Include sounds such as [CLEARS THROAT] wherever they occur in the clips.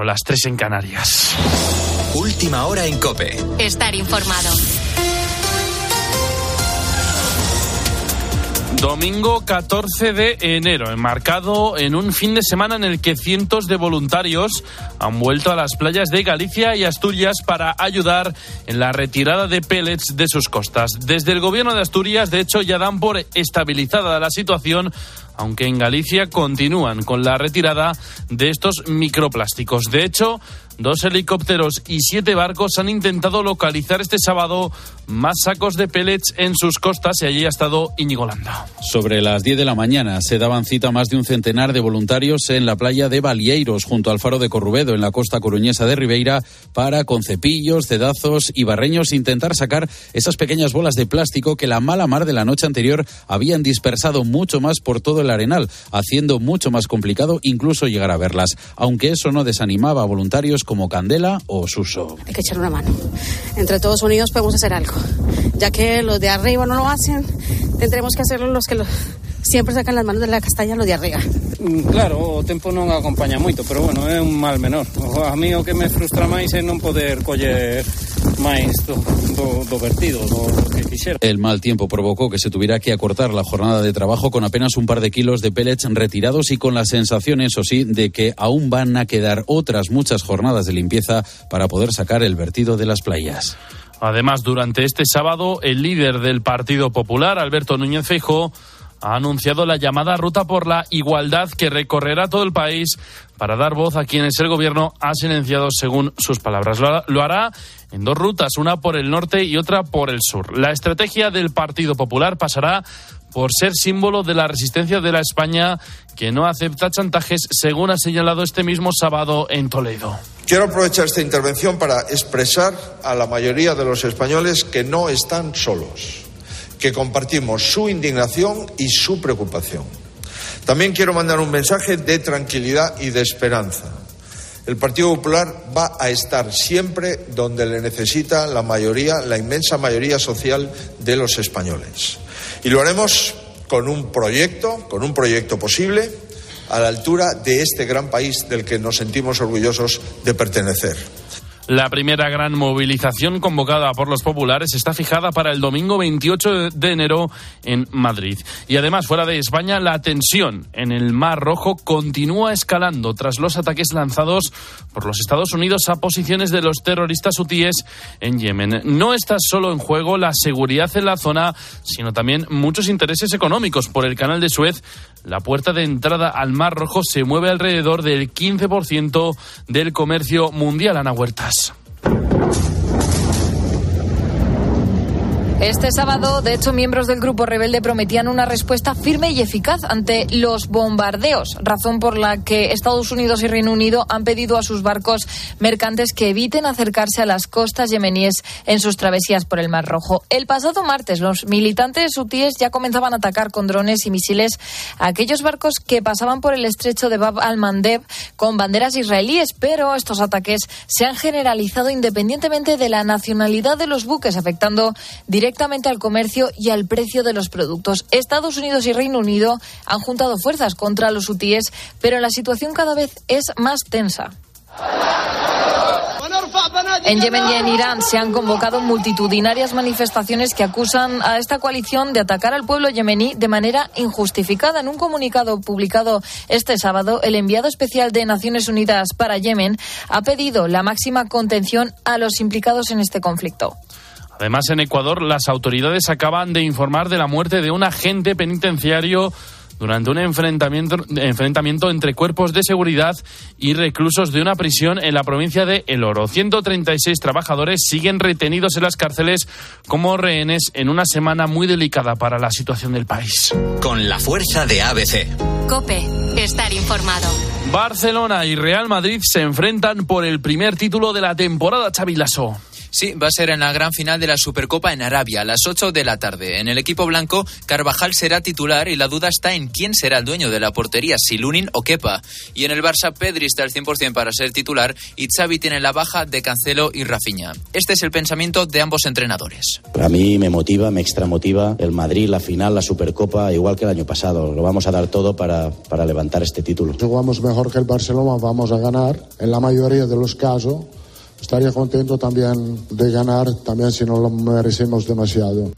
las 3 en Canarias. Última hora en Cope. Estar informado. Domingo 14 de enero, enmarcado en un fin de semana en el que cientos de voluntarios han vuelto a las playas de Galicia y Asturias para ayudar en la retirada de pellets de sus costas. Desde el gobierno de Asturias, de hecho, ya dan por estabilizada la situación aunque en Galicia continúan con la retirada de estos microplásticos. De hecho, Dos helicópteros y siete barcos han intentado localizar este sábado más sacos de pellets en sus costas y allí ha estado Íñigo Landa. Sobre las 10 de la mañana se daban cita más de un centenar de voluntarios en la playa de Balieiros, junto al faro de Corrubedo, en la costa coruñesa de Ribeira, para con cepillos, cedazos y barreños intentar sacar esas pequeñas bolas de plástico que la mala mar de la noche anterior habían dispersado mucho más por todo el arenal, haciendo mucho más complicado incluso llegar a verlas, aunque eso no desanimaba a voluntarios como Candela o Suso. Hay que echar una mano. Entre todos unidos podemos hacer algo. Ya que los de arriba no lo hacen, tendremos que hacerlo los que lo, siempre sacan las manos de la castaña los de arriba. Mm, claro, o tempo non acompaña moito, pero bueno, é un mal menor. A mí o que me frustra máis é non poder coller máis do, do, do vertido, do, do que quixera. El mal tiempo provocó que se tuviera que acortar la jornada de trabajo con apenas un par de kilos de pellets retirados y con la sensación, eso sí, de que aún van a quedar otras muchas jornadas de limpieza para poder sacar el vertido de las playas. Además, durante este sábado, el líder del Partido Popular, Alberto Núñez Feijóo, ha anunciado la llamada Ruta por la Igualdad que recorrerá todo el país para dar voz a quienes el gobierno ha silenciado según sus palabras. Lo hará en dos rutas, una por el norte y otra por el sur. La estrategia del Partido Popular pasará por ser símbolo de la resistencia de la España que no acepta chantajes, según ha señalado este mismo sábado en Toledo. Quiero aprovechar esta intervención para expresar a la mayoría de los españoles que no están solos que compartimos su indignación y su preocupación. También quiero mandar un mensaje de tranquilidad y de esperanza. El Partido Popular va a estar siempre donde le necesita la mayoría, la inmensa mayoría social de los españoles. Y lo haremos con un proyecto, con un proyecto posible, a la altura de este gran país del que nos sentimos orgullosos de pertenecer. La primera gran movilización convocada por los populares está fijada para el domingo 28 de enero en Madrid. Y además, fuera de España, la tensión en el Mar Rojo continúa escalando tras los ataques lanzados por los Estados Unidos a posiciones de los terroristas hutíes en Yemen. No está solo en juego la seguridad en la zona, sino también muchos intereses económicos. Por el canal de Suez, la puerta de entrada al Mar Rojo se mueve alrededor del 15% del comercio mundial. Ana Huertas. Este sábado, de hecho, miembros del grupo rebelde prometían una respuesta firme y eficaz ante los bombardeos, razón por la que Estados Unidos y Reino Unido han pedido a sus barcos mercantes que eviten acercarse a las costas yemeníes en sus travesías por el Mar Rojo. El pasado martes, los militantes hutíes ya comenzaban a atacar con drones y misiles a aquellos barcos que pasaban por el estrecho de Bab al-Mandeb con banderas israelíes, pero estos ataques se han generalizado independientemente de la nacionalidad de los buques, afectando directamente directamente al comercio y al precio de los productos. Estados Unidos y Reino Unido han juntado fuerzas contra los hutíes, pero la situación cada vez es más tensa. En Yemen y en Irán se han convocado multitudinarias manifestaciones que acusan a esta coalición de atacar al pueblo yemení de manera injustificada. En un comunicado publicado este sábado, el enviado especial de Naciones Unidas para Yemen ha pedido la máxima contención a los implicados en este conflicto. Además, en Ecuador, las autoridades acaban de informar de la muerte de un agente penitenciario durante un enfrentamiento, enfrentamiento, entre cuerpos de seguridad y reclusos de una prisión en la provincia de El Oro. 136 trabajadores siguen retenidos en las cárceles como rehenes en una semana muy delicada para la situación del país. Con la fuerza de ABC. Cope, estar informado. Barcelona y Real Madrid se enfrentan por el primer título de la temporada Chavilaso. Sí, va a ser en la gran final de la Supercopa en Arabia, a las 8 de la tarde. En el equipo blanco, Carvajal será titular y la duda está en quién será el dueño de la portería, si Lunin o Kepa. Y en el Barça, Pedri está al 100% para ser titular y Xavi tiene la baja de Cancelo y Rafinha. Este es el pensamiento de ambos entrenadores. A mí me motiva, me extramotiva el Madrid, la final, la Supercopa, igual que el año pasado. Lo vamos a dar todo para, para levantar este título. Jugamos mejor que el Barcelona, vamos a ganar. En la mayoría de los casos, estaría contento también de ganar, también si no lo merecemos demasiado.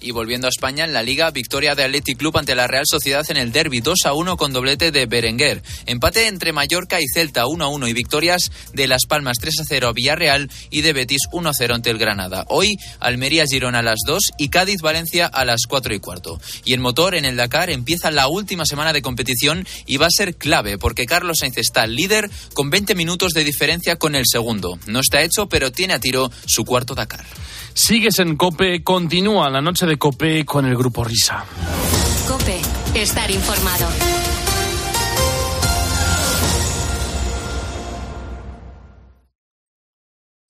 Y volviendo a España, en la Liga, victoria de Athletic Club ante la Real Sociedad en el derby 2 a 1 con doblete de Berenguer. Empate entre Mallorca y Celta 1 a 1 y victorias de Las Palmas 3 a 0 a Villarreal y de Betis 1 a 0 ante el Granada. Hoy, Almería Girona a las 2 y Cádiz Valencia a las 4 y cuarto. Y el motor en el Dakar empieza la última semana de competición y va a ser clave porque Carlos Sainz está líder con 20 minutos de diferencia con el segundo. No está hecho, pero tiene a tiro su cuarto Dakar. Sigues en Cope, continúa la noche de Cope con el grupo Risa. Cope, estar informado.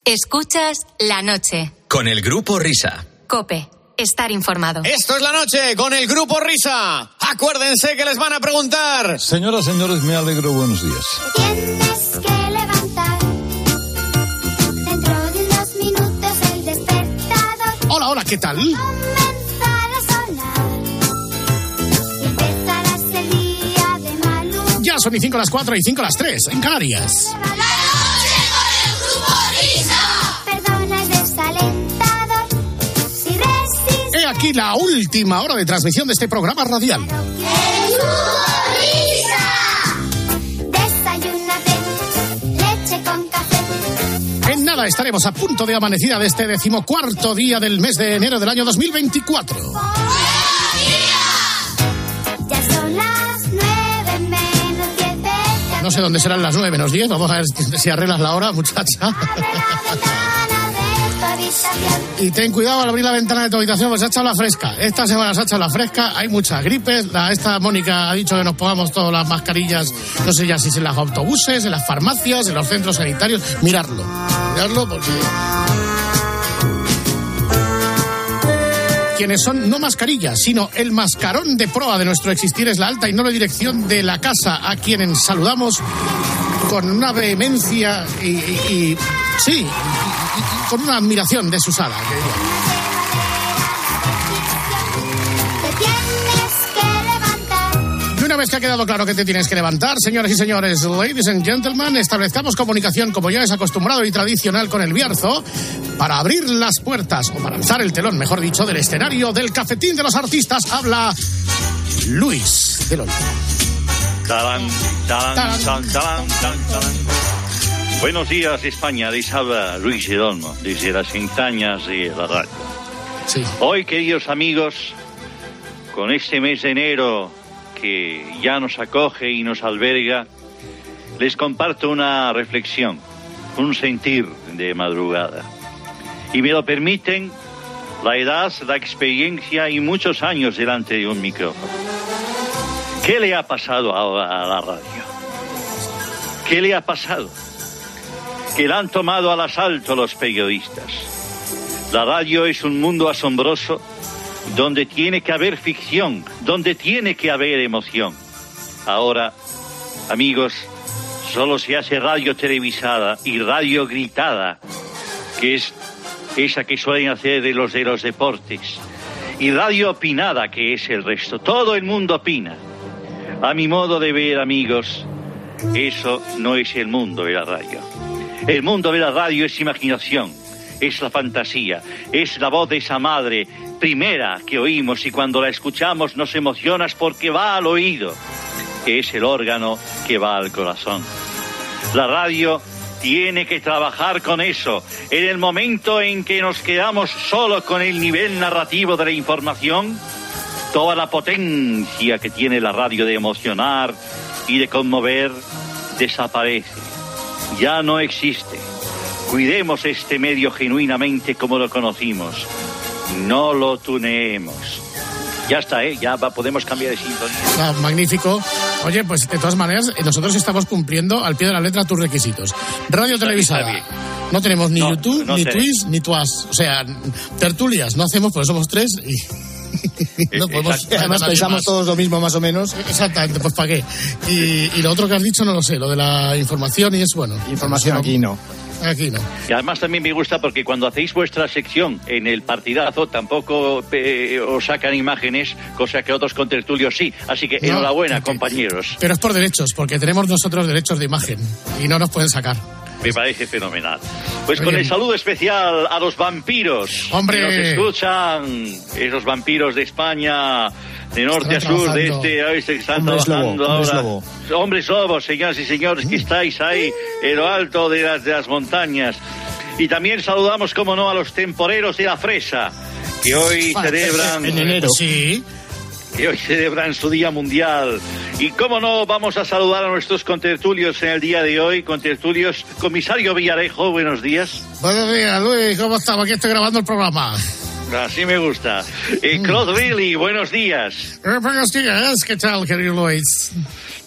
Escuchas la noche. Con el grupo Risa. Cope, estar informado. Esto es la noche con el grupo Risa. Acuérdense que les van a preguntar. Señoras, señores, me alegro. Buenos días. Tienes que levantar. Dentro de unos minutos el despertador Hola, hola, ¿qué tal? Son y 5 las 4 y 5 las 3 en Canarias. Perdona, es desalentador. Si resistes, He aquí la última hora de transmisión de este programa radial. desayúnate. Leche con café. En nada estaremos a punto de amanecida de este decimocuarto día del mes de enero del año 2024. No sé dónde serán las 9 menos 10. Vamos a ver si arreglas la hora, muchacha. Y ten cuidado al abrir la ventana de tu habitación, pues se ha echado la fresca. Esta semana se ha echado la fresca, hay muchas gripes. La, esta Mónica ha dicho que nos pongamos todas las mascarillas, no sé ya si es en los autobuses, en las farmacias, en los centros sanitarios. Mirarlo, mirarlo porque... Quienes son no mascarillas, sino el mascarón de proa de nuestro existir es la alta y noble dirección de la casa, a quienes saludamos con una vehemencia y, sí, y con una admiración desusada. Vez que ha quedado claro que te tienes que levantar, señoras y señores, ladies and gentlemen, establezcamos comunicación como ya es acostumbrado y tradicional con el Bierzo para abrir las puertas, o para alzar el telón, mejor dicho, del escenario del cafetín de los artistas. Habla Luis del Olmo. Buenos días, España. Les habla Luis Edolmo, desde las entrañas de la radio. Sí. Hoy, queridos amigos, con este mes de enero que ya nos acoge y nos alberga, les comparto una reflexión, un sentir de madrugada. Y me lo permiten la edad, la experiencia y muchos años delante de un micrófono. ¿Qué le ha pasado ahora a la radio? ¿Qué le ha pasado? Que la han tomado al asalto los periodistas. La radio es un mundo asombroso donde tiene que haber ficción, donde tiene que haber emoción. Ahora, amigos, solo se hace radio televisada y radio gritada, que es esa que suelen hacer de los de los deportes, y radio opinada, que es el resto. Todo el mundo opina. A mi modo de ver, amigos, eso no es el mundo de la radio. El mundo de la radio es imaginación, es la fantasía, es la voz de esa madre primera que oímos y cuando la escuchamos nos emocionas porque va al oído, que es el órgano que va al corazón. La radio tiene que trabajar con eso. En el momento en que nos quedamos solo con el nivel narrativo de la información, toda la potencia que tiene la radio de emocionar y de conmover desaparece. Ya no existe. Cuidemos este medio genuinamente como lo conocimos. No lo tuneemos. Ya está, ¿eh? Ya va- podemos cambiar de sintonía. Ah, magnífico. Oye, pues de todas maneras, eh, nosotros estamos cumpliendo al pie de la letra tus requisitos. Radio televisada, No tenemos ni No, YouTube, no ni. Twitch, ni Tuas. O sea, tertulias no hacemos porque somos tres y [LAUGHS] no podemos. Exacto. Además pensamos más. todos lo mismo más o menos. Exactamente, pues para qué. Y, y lo otro que has dicho no lo sé, lo de la información y es bueno. Información aquí no. Aquí no. Y además también me gusta porque cuando hacéis vuestra sección en el partidazo tampoco eh, os sacan imágenes, cosa que otros contertulios sí. Así que No, enhorabuena, porque- compañeros. Pero es por derechos, porque tenemos nosotros derechos de imagen y no nos pueden sacar. Me parece fenomenal. Pues con el saludo especial a los vampiros. ¡Hombre! Que nos escuchan, esos vampiros de España, de norte a sur, de este a oeste que están Hombres trabajando lobo, hombres ahora. lobo. Hombres lobos, señoras y señores, que estáis ahí en lo alto de las, de las montañas. Y también saludamos, como no, a los temporeros de la fresa, que hoy celebran En enero. Sí. Que hoy celebran su Día Mundial. Y cómo no, vamos a saludar a nuestros contertulios en el día de hoy. Contertulios, comisario Villarejo, buenos días. Buenos días, Luis, ¿cómo estamos? Aquí estoy grabando el programa. Así me gusta. Eh, Claude Billy, buenos días. Eh, Buenos días, ¿qué tal, querido Luis?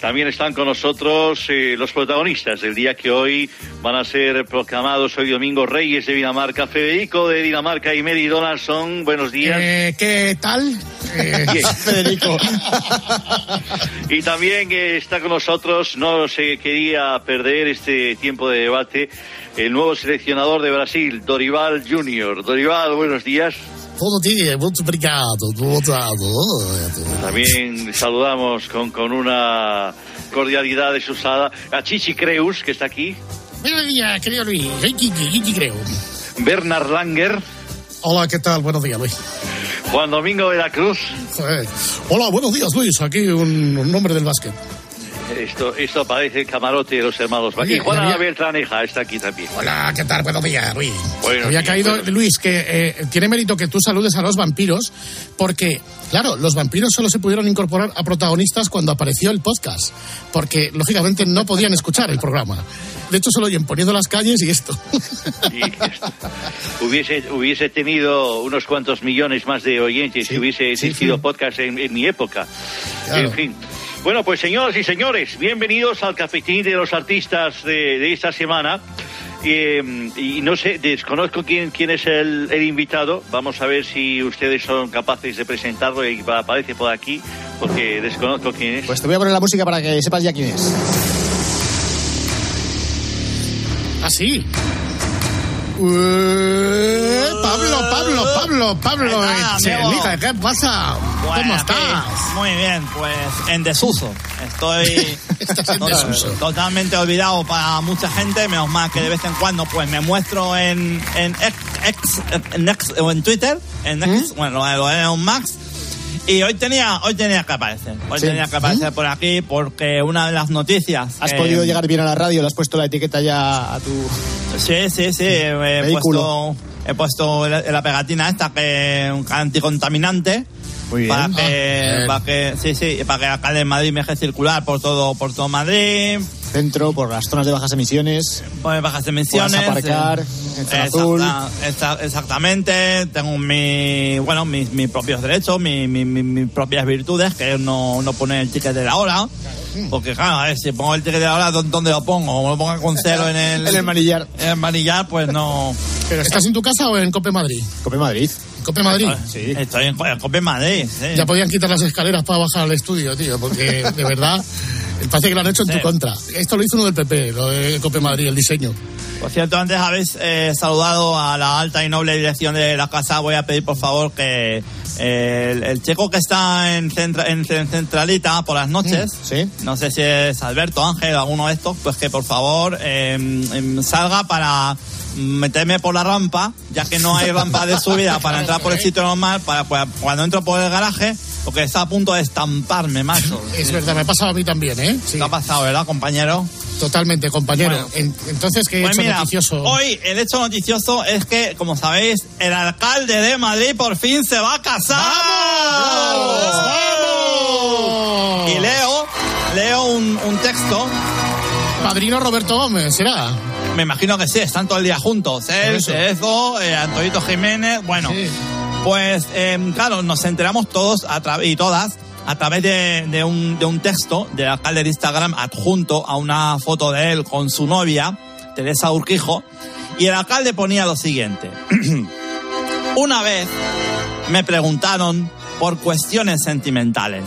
También están con nosotros eh, los protagonistas del día que hoy van a ser proclamados hoy domingo Reyes de Dinamarca. Federico de Dinamarca y Mary Donaldson, buenos días. Eh, ¿Qué tal? [LAUGHS] Eh. [LAUGHS] Federico. Y también eh, está con nosotros, no se quería perder este tiempo de debate, el nuevo seleccionador de Brasil, Dorival Junior. Dorival, buenos días. Buenos días, muito obrigado. Obrigado. También saludamos con, con una cordialidad desusada a Chichi Creus, que está aquí, Buenos días, querido Luis. Soy Kiki creo. Bernard Langer, Hola, ¿qué tal? Buenos días, Luis. Juan Domingo de la Cruz. Joder. Hola, buenos días, Luis. Aquí un, un nombre del básquet. Esto, esto parece el camarote de los hermanos. Oye, Y Juana había- Beltraneja está aquí también. Hola, ¿qué tal? Buenos días, Luis. Buenos Había días, caído, Luis, que eh, tiene mérito que tú saludes a los vampiros, porque, claro, los vampiros solo se pudieron incorporar a protagonistas cuando apareció el podcast, porque, lógicamente, no podían escuchar el programa. De hecho, solo oyen poniendo las calles y esto. Hubiese, hubiese tenido unos cuantos millones más de oyentes si hubiese existido podcast en, en mi época. Claro. En fin. Bueno, pues señoras y señores, bienvenidos al cafetín de los artistas de, de esta semana. Eh, y no sé, desconozco quién, quién es el, el invitado. Vamos a ver si ustedes son capaces de presentarlo y aparece por aquí, porque desconozco quién es. Pues te voy a poner la música para que sepas ya quién es. Así. Eh, Pablo, Pablo, Pablo, Pablo, ¿Qué pasa? ¿Cómo Bueno, estás? aquí, Muy bien, pues en desuso. Estoy [LAUGHS] Estás en total- desuso. totalmente olvidado para mucha gente, menos mal que de vez en cuando pues me muestro en, en X, X- en Twitter, en X, bueno, lo de- Max. Y hoy tenía, hoy tenía que aparecer. Hoy Sí. tenía que aparecer por aquí porque una de las noticias. ¿Has eh, podido llegar bien a la radio? ¿Le has puesto la etiqueta ya a tu...? Sí, sí, sí. He Vehículo. puesto, he puesto la, la pegatina esta que un anticontaminante. Muy bien. Para que, para que, sí, sí, para que acá en Madrid me deje circular por todo, por todo Madrid, Centro, por las zonas de bajas emisiones. por bajas emisiones. Puedas aparcar eh, en zona exacta- azul. exa- exactamente, tengo mi, bueno, mis, mis propios derechos, mi- mi- mi- mis propias virtudes, que no, no poner el ticket de la hora. Porque claro, a ver, si pongo el ticket de la hora, ¿dó- ¿dónde lo pongo? Como lo pongo con cero en el, [LAUGHS] En el manillar. en el manillar, pues no. ¿Pero estás en tu casa o en Cope Madrid? Cope Madrid. Cope Madrid. Sí. Estoy en, Cope Madrid, sí. Ya podían quitar las escaleras para bajar al estudio, tío, porque [LAUGHS] de verdad parece que lo han hecho en Sí. tu contra. Esto lo hizo uno del PP, lo de Cope Madrid, el diseño. Por cierto, antes habéis eh, saludado a la alta y noble dirección de la casa. Voy a pedir, por favor, que eh, el, el chico que está en, centra- en, en Centralita por las noches, Sí. no sé si es Alberto, Ángel, alguno de estos, pues que por favor eh, em, salga para meterme por la rampa, ya que no hay rampa de subida para entrar por el sitio normal, para, cuando entro por el garaje, porque está a punto de estamparme, macho. Es verdad, me ha pasado a mí también, ¿eh? Sí, ¿Qué ha pasado, verdad, compañero? Totalmente, compañero. Bueno. En- entonces, ¿qué Pues hecho mira, noticioso? hoy el hecho noticioso es que, como sabéis, el alcalde de Madrid por fin se va a casar. ¡Vamos! Y leo, leo un, un texto, Padrino Roberto Gómez, ¿será? me imagino que sí, están todo el día juntos, él. Cerezo, eh, Antonito Jiménez, bueno, Sí. pues eh, claro, nos enteramos todos a y todas a través de, de un, de un texto del alcalde de Instagram adjunto a una foto de él con su novia, Teresa Urquijo, Y el alcalde ponía lo siguiente. [CLEARS THROAT] Una vez me preguntaron por cuestiones sentimentales.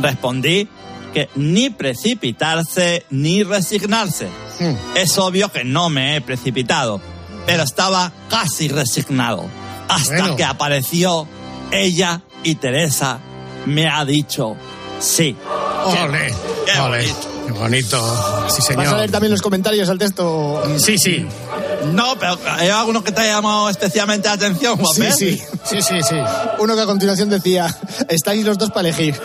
Respondí que ni precipitarse ni resignarse. Es obvio que no me he precipitado, pero estaba casi resignado. Hasta Bueno. que apareció ella y Teresa me ha dicho sí. Ole, ole. Qué bonito. Sí, ¿Vas a señor. leer también los comentarios al texto? Sí, sí. No, pero hay alguno que te ha llamado especialmente la atención, Juan Sí, sí. Sí, sí, sí. Uno que a continuación decía, estáis los dos para elegir. [LAUGHS]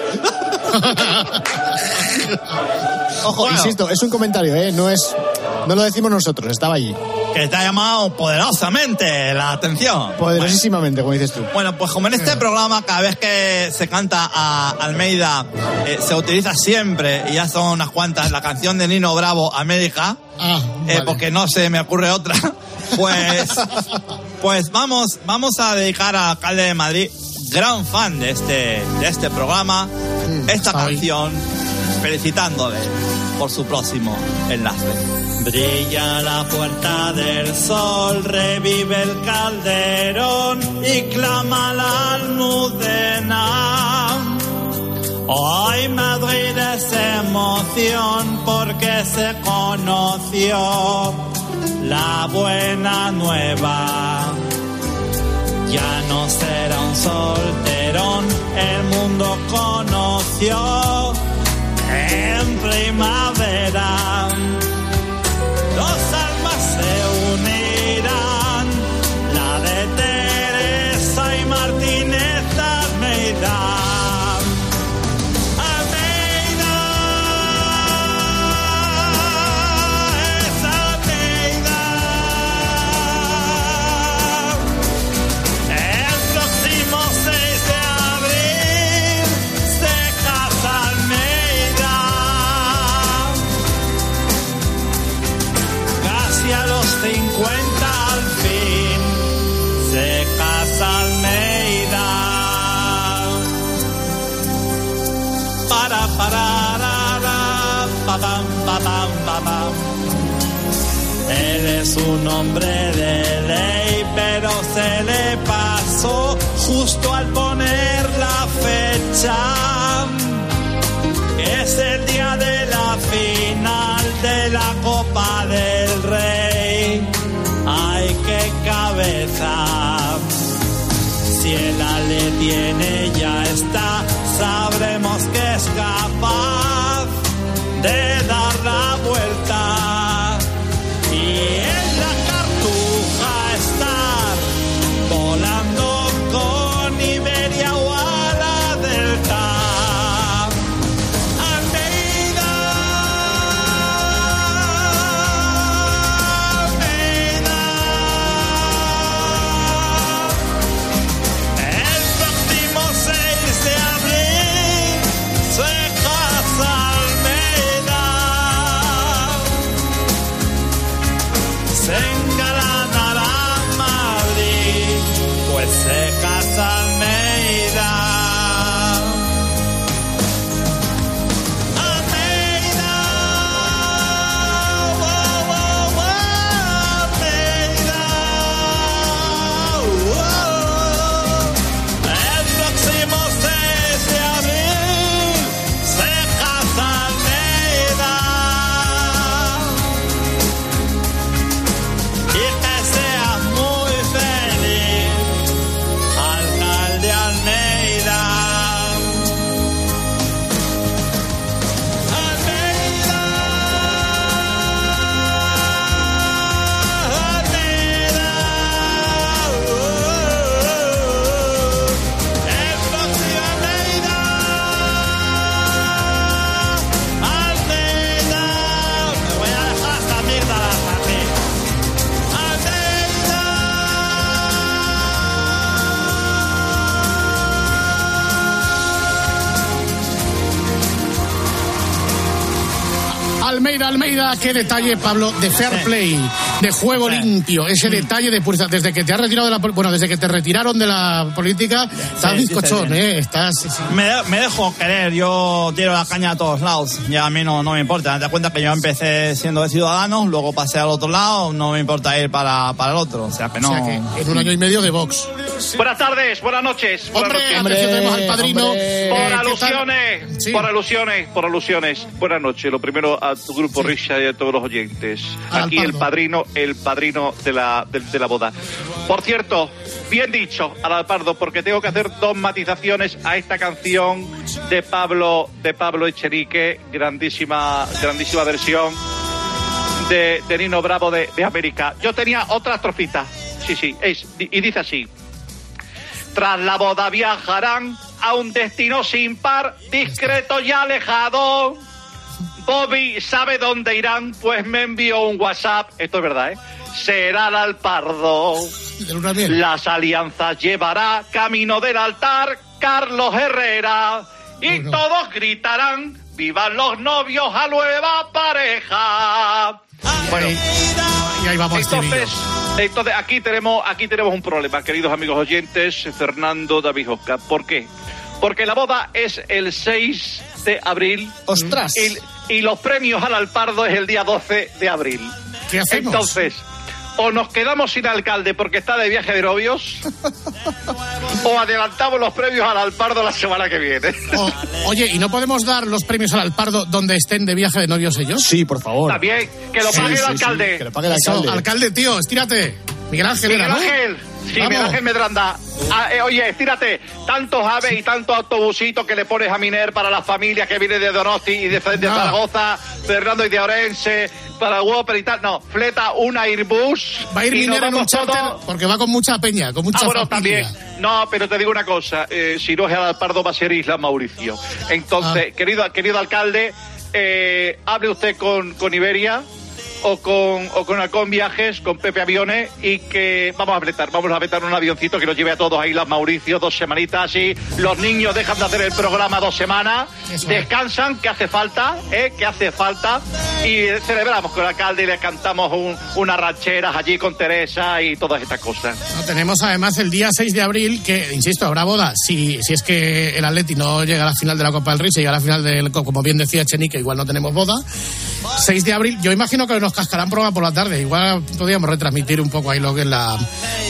Ojo, Bueno. insisto, es un comentario, ¿eh? No es, no lo decimos nosotros, estaba allí. Que te ha llamado poderosamente la atención. Poderosísimamente, como dices tú. Bueno, pues como en este programa, cada vez que se canta a Almeida, eh, se utiliza siempre, y ya son unas cuantas, la canción de Nino Bravo, América, Ah, eh, porque no se me ocurre otra, [LAUGHS] pues, pues vamos, vamos a dedicar al alcalde de Madrid, gran fan de este, de este programa, esta canción, felicitándole por su próximo enlace. Brilla la puerta del sol, revive el calderón y clama la almudena. Hoy Madrid es emoción porque se conoció la buena nueva. Ya no será un solterón, el mundo conoció en primavera. Dos Para, para, ra, ra, pa, pam, pa, pam, pa, pam. Él es un hombre de ley, pero se le pasó justo al poner la fecha. Es el día de la final de la Copa del Rey. Ay, qué cabeza. Si el Ale tiene ya está, sabremos que es Almeida, qué detalle, Pablo, de fair play, de juego limpio, ese detalle de pureza. Desde que te has retirado de la bueno, desde que te retiraron de la política, estás Sí, bizcochón, sí, sí. ¿eh? Estás. sí, sí. Me, de- me dejo querer, yo tiro la caña a todos lados y a mí no, no me importa. Te das cuenta que yo empecé siendo de Ciudadanos, luego pasé al otro lado, no me importa ir para, para el otro. O sea que no. O sea que en un año y medio de Vox. Buenas tardes, buenas noches. buenas Hombre, noches. tenemos al padrino. Por Eh, ¿qué tal? alusiones, Sí. por alusiones, por alusiones. Buenas noches. Lo primero a tu grupo Risha y a todos los oyentes. Al Aquí el padrino, el padrino de la, de, de la boda. Por cierto, bien dicho, al Alpardo, porque tengo que hacer dos matizaciones a esta canción de Pablo, de Pablo Echenique, grandísima, grandísima versión de, de Nino Bravo de, de América. Yo tenía otra trofita. Sí, sí, es, y dice así. Tras la boda viajarán a un destino sin par, discreto y alejado. Bobby sabe dónde irán, pues me envió un WhatsApp. Esto es verdad, ¿eh? Será el Alpardo. Las alianzas llevará camino del altar Carlos Herrera. Y todos gritarán, vivan los novios a nueva pareja. Bueno, Y ahí vamos, entonces, entonces aquí tenemos aquí tenemos un problema, queridos amigos oyentes, Fernando David Oscar. ¿Por qué? Porque la boda es el 6 de abril. ¡Ostras! Y, y los premios al Alpardo es el día 12 de abril. ¿Qué hacemos? Entonces, o nos quedamos sin alcalde porque está de viaje de novios, [LAUGHS] o adelantamos los premios al Alpardo la semana que viene. O- oye, ¿y no podemos dar los premios al Alpardo donde estén de viaje de novios ellos? Sí, por favor. También, que lo Sí, pague el sí, sí, alcalde. que lo pague el Eso, alcalde. alcalde, tío, estírate. Miguel Ángel Miguel era, ¿no? Ángel, sí, Vamos. Miguel Ángel Medranda. Ah, eh, oye, estírate, tantos aves y tantos autobusitos que le pones a Miner para las familias que vienen de Donosti y de, de No. Zaragoza, Fernando y de Orense, para Whopper y tal. No, fleta un Airbus. Va a ir Miner en un charter todos- porque va con mucha peña, con mucha Ah, bueno, familia. también. No, pero te digo una cosa, eh, si no es el Alpardo va a ser Isla Mauricio. Entonces, Ah. querido, querido alcalde, eh, hable usted con, con Iberia o con, o con Alcón Viajes, con Pepe Aviones, y que vamos a apretar, vamos a apretar un avioncito que nos lleve a todos a Islas Mauricio dos semanitas así. Los niños dejan de hacer el programa dos semanas, descansan, que hace falta, ¿eh? que hace falta, y celebramos con el alcalde y le cantamos un- unas rancheras allí con Teresa y todas estas cosas. No, tenemos además el día 6 de abril, que, insisto, habrá boda. Si, si es que el Atleti no llega a la final de la Copa del Rey, se llega a la final del, como bien decía Chenique, igual no tenemos boda. 6 de abril, yo imagino que nos cascarán programa por la tarde. Igual podríamos retransmitir un poco ahí lo que es la,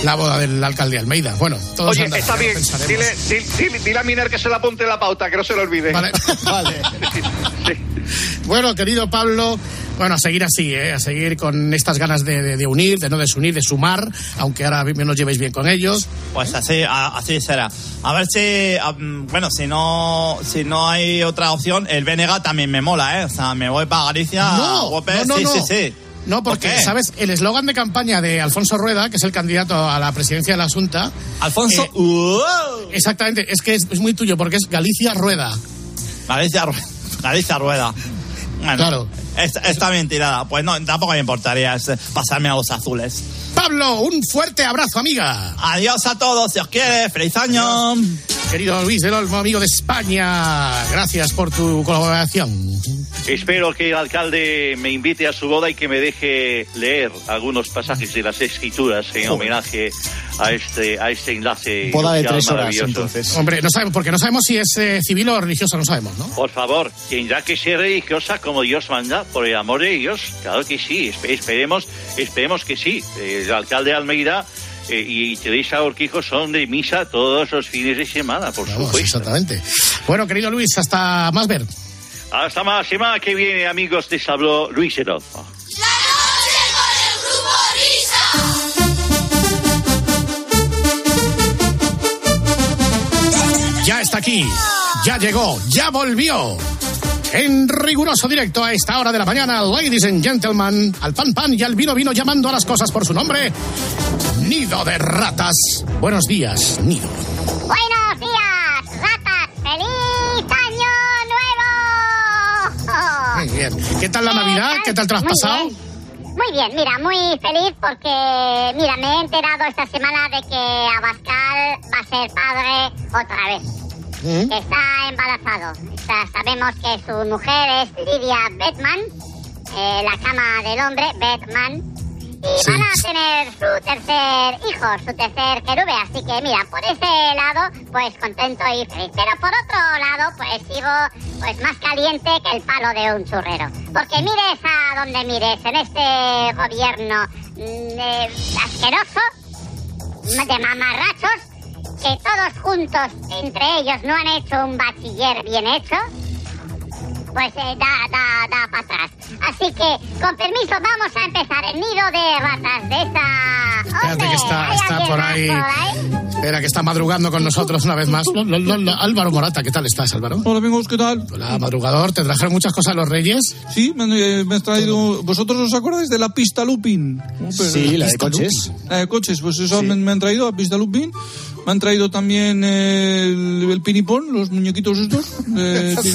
la boda del alcalde Almeida. Bueno, todos Oye, está bien. Dile, dile, dile- dile a Miner que se la apunte en la pauta, que no se lo olvide. Vale. [LAUGHS] Vale. [LAUGHS] [LAUGHS] Bueno, querido Pablo, bueno, a seguir así, ¿eh? a seguir con estas ganas de, de- de unir, de no desunir, de sumar, aunque ahora no os llevéis bien con ellos. Pues así, a- así será. A ver si, a- bueno, si no, si no hay otra opción, el Venega también me mola, ¿eh? O sea, me voy para Galicia. No, no, no, sí, no. sí, sí. No, porque. ¿sabes? El eslogan de campaña de Alfonso Rueda, que es el candidato a la presidencia de la Junta. Alfonso, eh, ¡uh! exactamente, es que es, es muy tuyo, porque es Galicia Rueda. Galicia, Ru- Galicia Rueda. Bueno, Claro. Está, está bien tirada. Pues no, tampoco me importaría es, pasarme a los azules. Pablo, un fuerte abrazo, amiga. Adiós a todos, si os quiere. Feliz año. Querido Luis del Olmo, amigo de España, gracias por tu colaboración. Espero que el alcalde me invite a su boda y que me deje leer algunos pasajes de las escrituras en homenaje a este, a este enlace. Boda de tres horas, maravilloso. entonces. Hombre, no sabemos, porque no sabemos si es eh, civil o religioso, no sabemos, ¿no? Por favor, tendrá que ser religiosa como Dios manda, por el amor de Dios. Claro que sí, espe- esperemos, esperemos que sí. El alcalde de Almeida eh, y Teresa Orquijo son de misa todos los fines de semana, por Vamos, supuesto. exactamente. Bueno, querido Luis, hasta más ver. Hasta más semana que viene, amigos, les habló Luis Erozo. Ya está aquí, ya llegó, ya volvió. En riguroso directo a esta hora de la mañana, ladies and gentlemen, al pan pan y al vino vino llamando a las cosas por su nombre, Nido de Ratas. Buenos días, Nido. Buenos ¿Qué tal la Navidad? ¿Qué tal has Muy pasado? bien. Muy bien, mira, muy feliz porque, mira, me he enterado esta semana de que Abascal va a ser padre otra vez. ¿Mm? Que está embarazado. Está- sabemos que su mujer es Lidia Bettman eh, la cama del hombre, Batman. Y van a tener su tercer hijo, su tercer querube. Así que mira, por ese lado, pues contento y feliz. Pero por otro lado, pues sigo pues más caliente que el palo de un churrero. Porque mires a donde mires, en este gobierno mm, eh, asqueroso, de mamarrachos, que todos juntos, entre ellos, no han hecho un bachiller bien hecho, pues eh, da, da, da para atrás. Así que, con permiso, vamos a empezar el nido de ratas de esa... Espérate que está, está por ahí. Espera, que está madrugando con nosotros una vez más. Lo- lo- lo- lo- Álvaro Morata, ¿qué tal estás, Álvaro? Hola amigos, ¿qué tal? Hola, madrugador. ¿Te trajeron muchas cosas los reyes? Sí, me, han- eh, me has traído... ¿Vosotros os acordáis de la pista Lupin? Sí, la de coches. La de coches, pues eso me, me han traído, la pista Lupin. Me han traído también el, el pinipón, los muñequitos estos. eh, [LAUGHS] que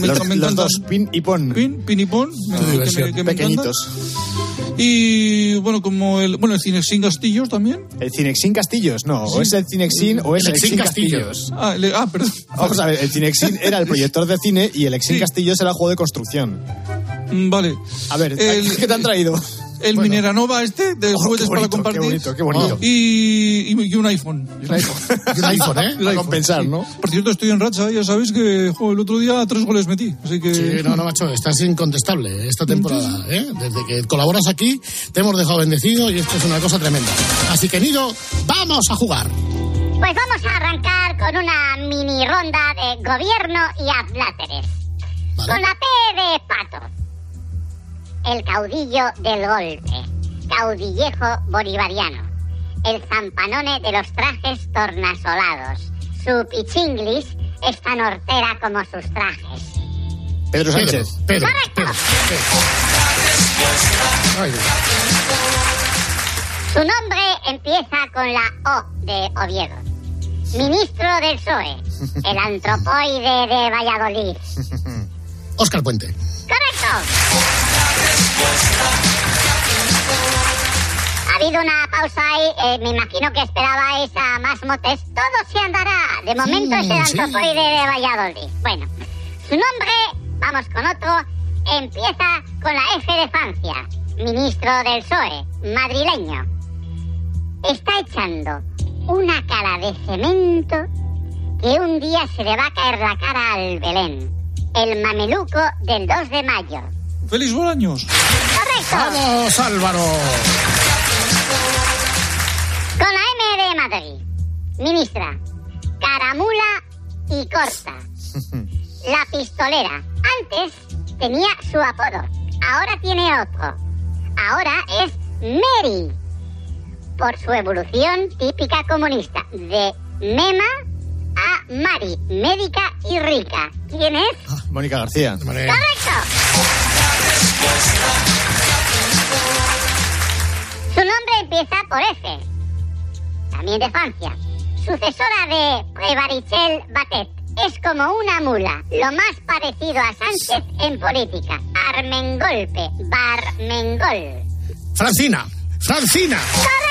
me- Los, me los dos, pin y pon. Pin, pinipón. me- que me- que me Pequeñitos. encantan. Y bueno, como el... Bueno, el Cinexin Castillos también. ¿El Cinexin Castillos? No, o es el Cinexin o es el Exin Castillos. Ah, el- ah, perdón. Vamos a ver, el Cinexin [LAUGHS] era el proyector de cine y el Exin Castillos era el juego de construcción. Mm, Vale. A ver, El- ¿qué te han traído? El Mineranova este, de Oh, juguetes bonito, para compartir. qué bonito, qué bonito. Y, y- y un iPhone. Y un iPhone. [LAUGHS] Y un iPhone, ¿eh? Para compensar, sí. ¿no? Por cierto, estoy en racha, ya sabéis que jo, el otro día tres goles metí. Así que. Sí, no, no, macho, estás incontestable esta temporada, ¿eh? Desde que colaboras aquí, te hemos dejado bendecido y esto es una cosa tremenda. Así que, Nido, vamos a jugar. Pues vamos a arrancar con una mini ronda de gobierno y adláteres. Con la P de pato. El caudillo del golpe. Caudillejo bolivariano. El zampanone de los trajes tornasolados. Su pichinglis es tan hortera como sus trajes. Pedro Sánchez. Pedro, ¡Correcto! Su nombre empieza con la O de Oviedo. Ministro del PSOE. El antropoide de Valladolid. Óscar Puente. ¡Correcto! Ha habido una pausa ahí, eh, me imagino que esperabais a más motes. Todo se andará. De momento Sí, es el sí. antropoide de Valladolid. Bueno, su nombre, vamos con otro, empieza con la F de Francia. Ministro del PSOE, madrileño. Está echando una cara de cemento que un día se le va a caer la cara al Belén. El mameluco del 2 de mayo. ¡Feliz Bolaños! ¡Correcto! ¡Vamos, Álvaro! Con la M de Madrid. Ministra. Caramula y corta. [LAUGHS] La pistolera. Antes tenía su apodo. Ahora tiene otro. Ahora es Mary. Por su evolución típica comunista. De Mema a Mari. Médica y rica. ¿Quién es? Mónica García. ¡Correcto! Su nombre empieza por F. También de Francia. Sucesora de Prevarichel Batet. Es como una mula, lo más parecido a Sánchez en política. Armengolpe, Barmengol. Francina. Francina. ¡Correcto!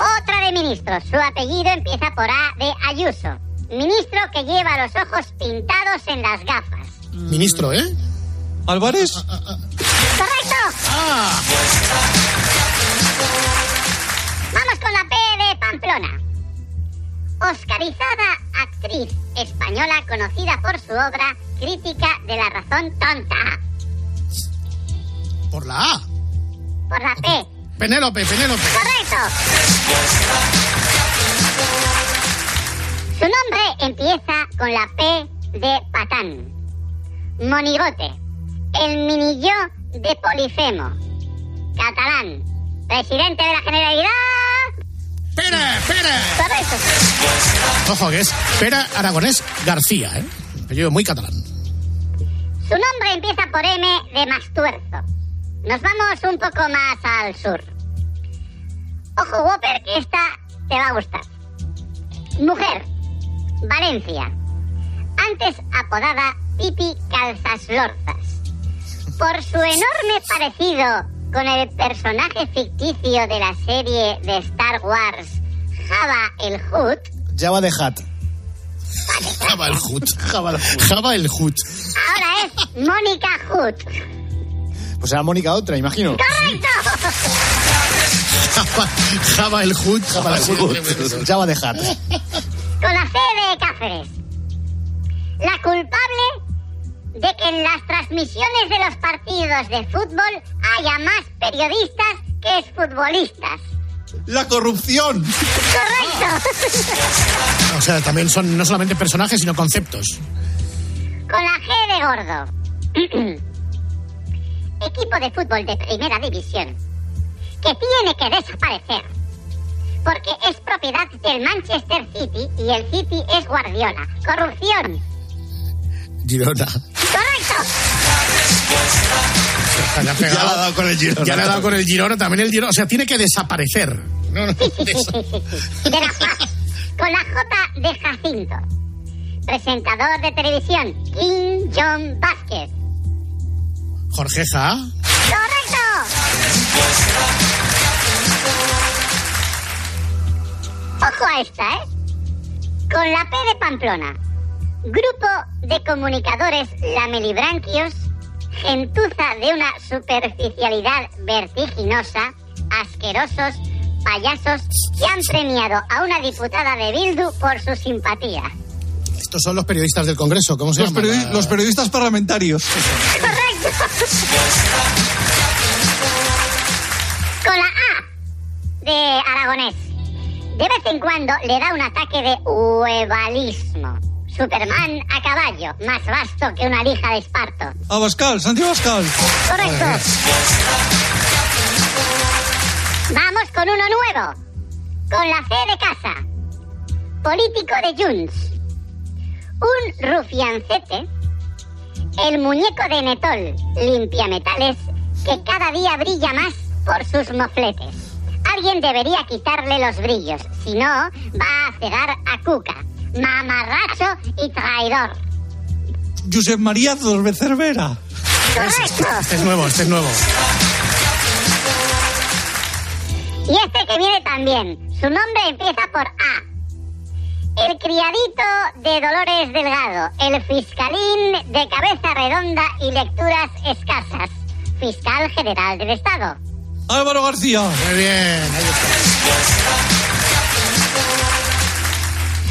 Otra de ministros. Su apellido empieza por A de Ayuso. Ministro que lleva los ojos pintados en las gafas. Ministro, ¿eh? ¿Álvarez? ¡Correcto! Vamos con la P de Pamplona. Oscarizada actriz española conocida por su obra Crítica de la razón tonta. Por la A. Por la P. Penélope, Penélope. ¡Correcto! Su nombre empieza con la P de Patán. Monigote. El minillo de Polifemo. Catalán. Presidente de la Generalidad. ¡Espera, espera! Correcto. Ojo, que es Pera Aragonés García, ¿eh? Apellido muy catalán. Su nombre empieza por M de Mastuerzo. Nos vamos un poco más al sur. Ojo, Whopper, que esta te va a gustar. Mujer, Valencia. Antes apodada Pipi Calzaslorzas. Por su enorme parecido con el personaje ficticio de la serie de Star Wars, Java el Hood, Java de Hat. Java el Hut. Java, Java el Hut. Ahora es Mónica Hut. Pues era Mónica otra, imagino. ¡Correcto! Java, [LAUGHS] Java el Hut. Java el Hut. Java de Hat. Con la C de Cáceres. La culpable de que en las transmisiones de los partidos de fútbol haya más periodistas que futbolistas. La corrupción. ¡Correcto! [LAUGHS] O sea, también son no solamente personajes, sino conceptos. Con la G de gordo. [CLEARS THROAT] Equipo de fútbol de primera división que tiene que desaparecer porque es propiedad del Manchester City y el City es Guardiola. Corrupción. Girona. ¡Correcto! Ya le ha pegado. Ya le ha dado con el Girona. Ya le ha dado con el Girona, también el Girona. O sea, tiene que desaparecer. No, no, des- [LAUGHS] De la J. Con la J de Jacinto. Presentador de televisión, King John Vázquez. Jorgeja. ¡Correcto! Ojo a esta, ¿eh? Con la P de Pamplona. Grupo de comunicadores lamelibranquios, gentuza de una superficialidad vertiginosa, asquerosos, payasos que han premiado a una diputada de Bildu por su simpatía. Estos son los periodistas del Congreso. ¿Cómo se Los, llaman? periodi- los periodistas parlamentarios. ¡Correcto! Con la A de Aragonés. De vez en cuando le da un ataque de huevalismo. Superman a caballo, más vasto que una lija de esparto. Abascal, Santi Abascal. Correcto. Vamos con uno nuevo. Con la C de casa. Político de Junts. Un rufiancete. El muñeco de Netol, limpiametales, que cada día brilla más por sus mofletes. Alguien debería quitarle los brillos, si no, va a cegar a Cuca. Mamarracho y traidor. Josep María Dos Cervera. Correcto. Este es nuevo, este es nuevo. Y este que viene también. Su nombre empieza por A. El criadito de Dolores Delgado. El fiscalín de cabeza redonda y lecturas escasas. Fiscal General del Estado. Álvaro García. Muy bien. ahí está.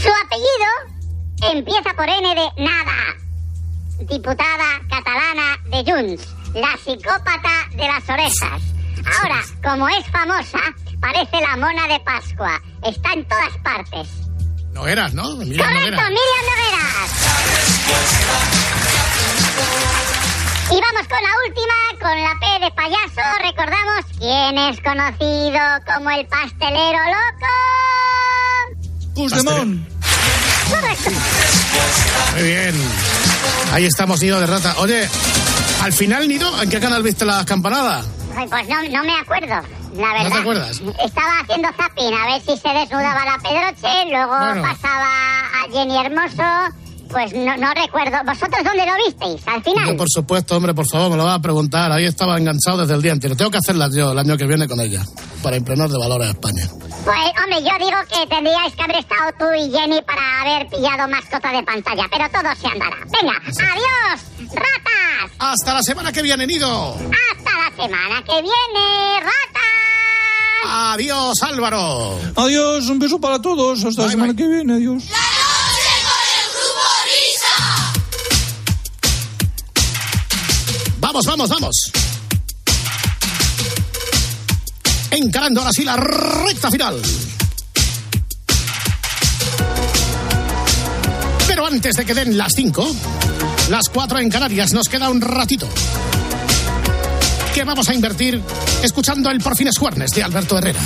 Su apellido empieza por N de nada. Diputada catalana de Junts. La psicópata de las orejas. Ahora, como es famosa, parece la mona de Pascua. Está en todas partes. Nogueras, ¿no? Emilio ¡Correcto, Nogueras. Miriam Nogueras! Y vamos con la última, con la P de payaso. Recordamos quién es conocido como el pastelero loco. Puigdemont. Correcto. Muy bien. Ahí estamos, Nido de Rata. Oye, al final, Nido, ¿en qué canal viste las campanadas? Ay, pues no, no me acuerdo, la verdad. te acuerdas? Estaba haciendo zapping a ver si se desnudaba la Pedroche, luego Bueno. pasaba a Jenny Hermoso. Pues no, no recuerdo. ¿Vosotros dónde lo visteis? Al final. Yo, por supuesto, hombre, por favor, me lo vas a preguntar. Ahí estaba enganchado desde el día entero. Tengo que hacerlas yo el año que viene con ella, para impregnar de valor a España. Pues, hombre, yo digo que tendríais que haber estado tú y Jenny para haber pillado mascota de pantalla, pero todo se andará. Venga, adiós, ratas. Hasta la semana que viene, Nido. Hasta la semana que viene, ratas. Adiós, Álvaro. Adiós, un beso para todos. Hasta la semana que viene. Adiós. Vamos, vamos, vamos. Encarando ahora sí la recta final. Pero antes de que den las 5, las 4 en Canarias, nos queda un ratito. Vamos a invertir escuchando el Por fin es Juernes de Alberto Herrera.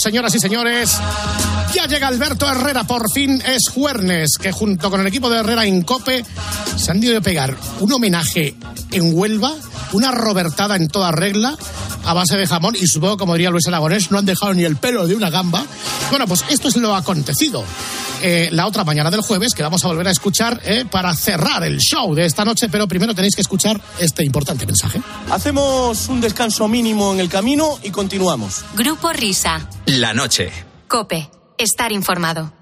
Señoras y señores, ya llega Alberto Herrera, por fin es Juernes, que junto con el equipo de Herrera en Cope se han ido a pegar un homenaje en Huelva, una robertada en toda regla, a base de jamón, y supongo, como diría Luis Aragonés, no han dejado ni el pelo de una gamba. Bueno, pues esto es lo acontecido. Eh, la otra mañana del jueves, que vamos a volver a escuchar eh, para cerrar el show de esta noche, pero primero tenéis que escuchar este importante mensaje. Hacemos un descanso mínimo en el camino y continuamos. Grupo Risa. La noche. Cope. Estar informado.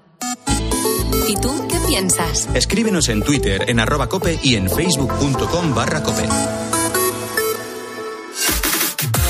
¿Y tú qué piensas? Escríbenos en Twitter, en arroba cope y en facebook.com barra cope.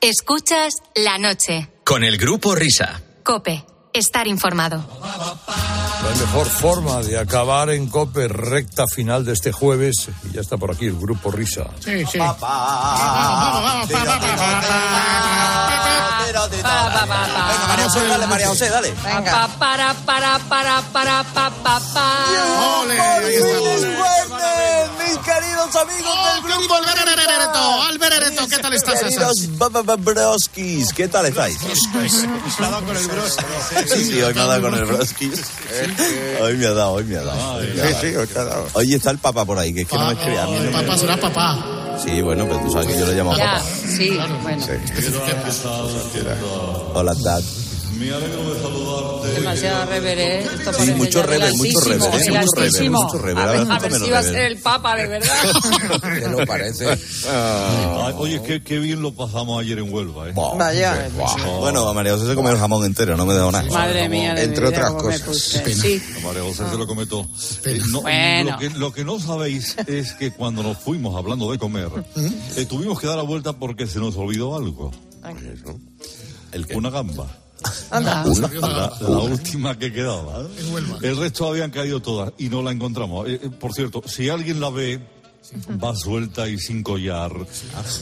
Escuchas la noche. Con el grupo Risa. Cope. Estar informado. La mejor forma de acabar en Cope recta final de este jueves. Y ya está por aquí el grupo Risa. Sí, sí. Venga, María José, dale, María José, dale. Pa, para, para, para, para, pa, pa, pa. Queridos amigos del grupo Alberereto, Alberereto, ¿qué tal estás? Queridos broskis, ¿qué tal estáis? Sí, sí, hoy me ha dado con el broskis. Hoy me ha dado, hoy me ha dado. hoy me ha Sí, sí, dado. hoy te ha dado. Hoy está el papá por ahí, que es que no me escribe. A mí me- Papá será papá. Sí, bueno, pero tú sabes que yo le llamo papá. sí, bueno. Hola, Dad. Demasiado rever. Esto Sí, mucho rever, mucho rever, ¿eh? Mucho rever, mucho rever. A ver, Ahora a ver si va a ser el Papa, de verdad. [LAUGHS] ¿Qué lo parece? Ay, Oye, qué, qué bien lo pasamos ayer en Huelva, ¿eh? Vaya. Bueno, a María José se comió el jamón entero, no me dejó nada. Madre mía, de Entre otras cosas. Sí. María José se lo comentó. Eh, no, Bueno. lo, que, lo que no sabéis es que cuando nos fuimos hablando de comer, eh, tuvimos que dar la vuelta porque se nos olvidó algo. Una gamba. Anda. La, la última que quedaba. El resto habían caído todas y no la encontramos. Eh, eh, por cierto, si alguien la ve, va suelta y sin collar,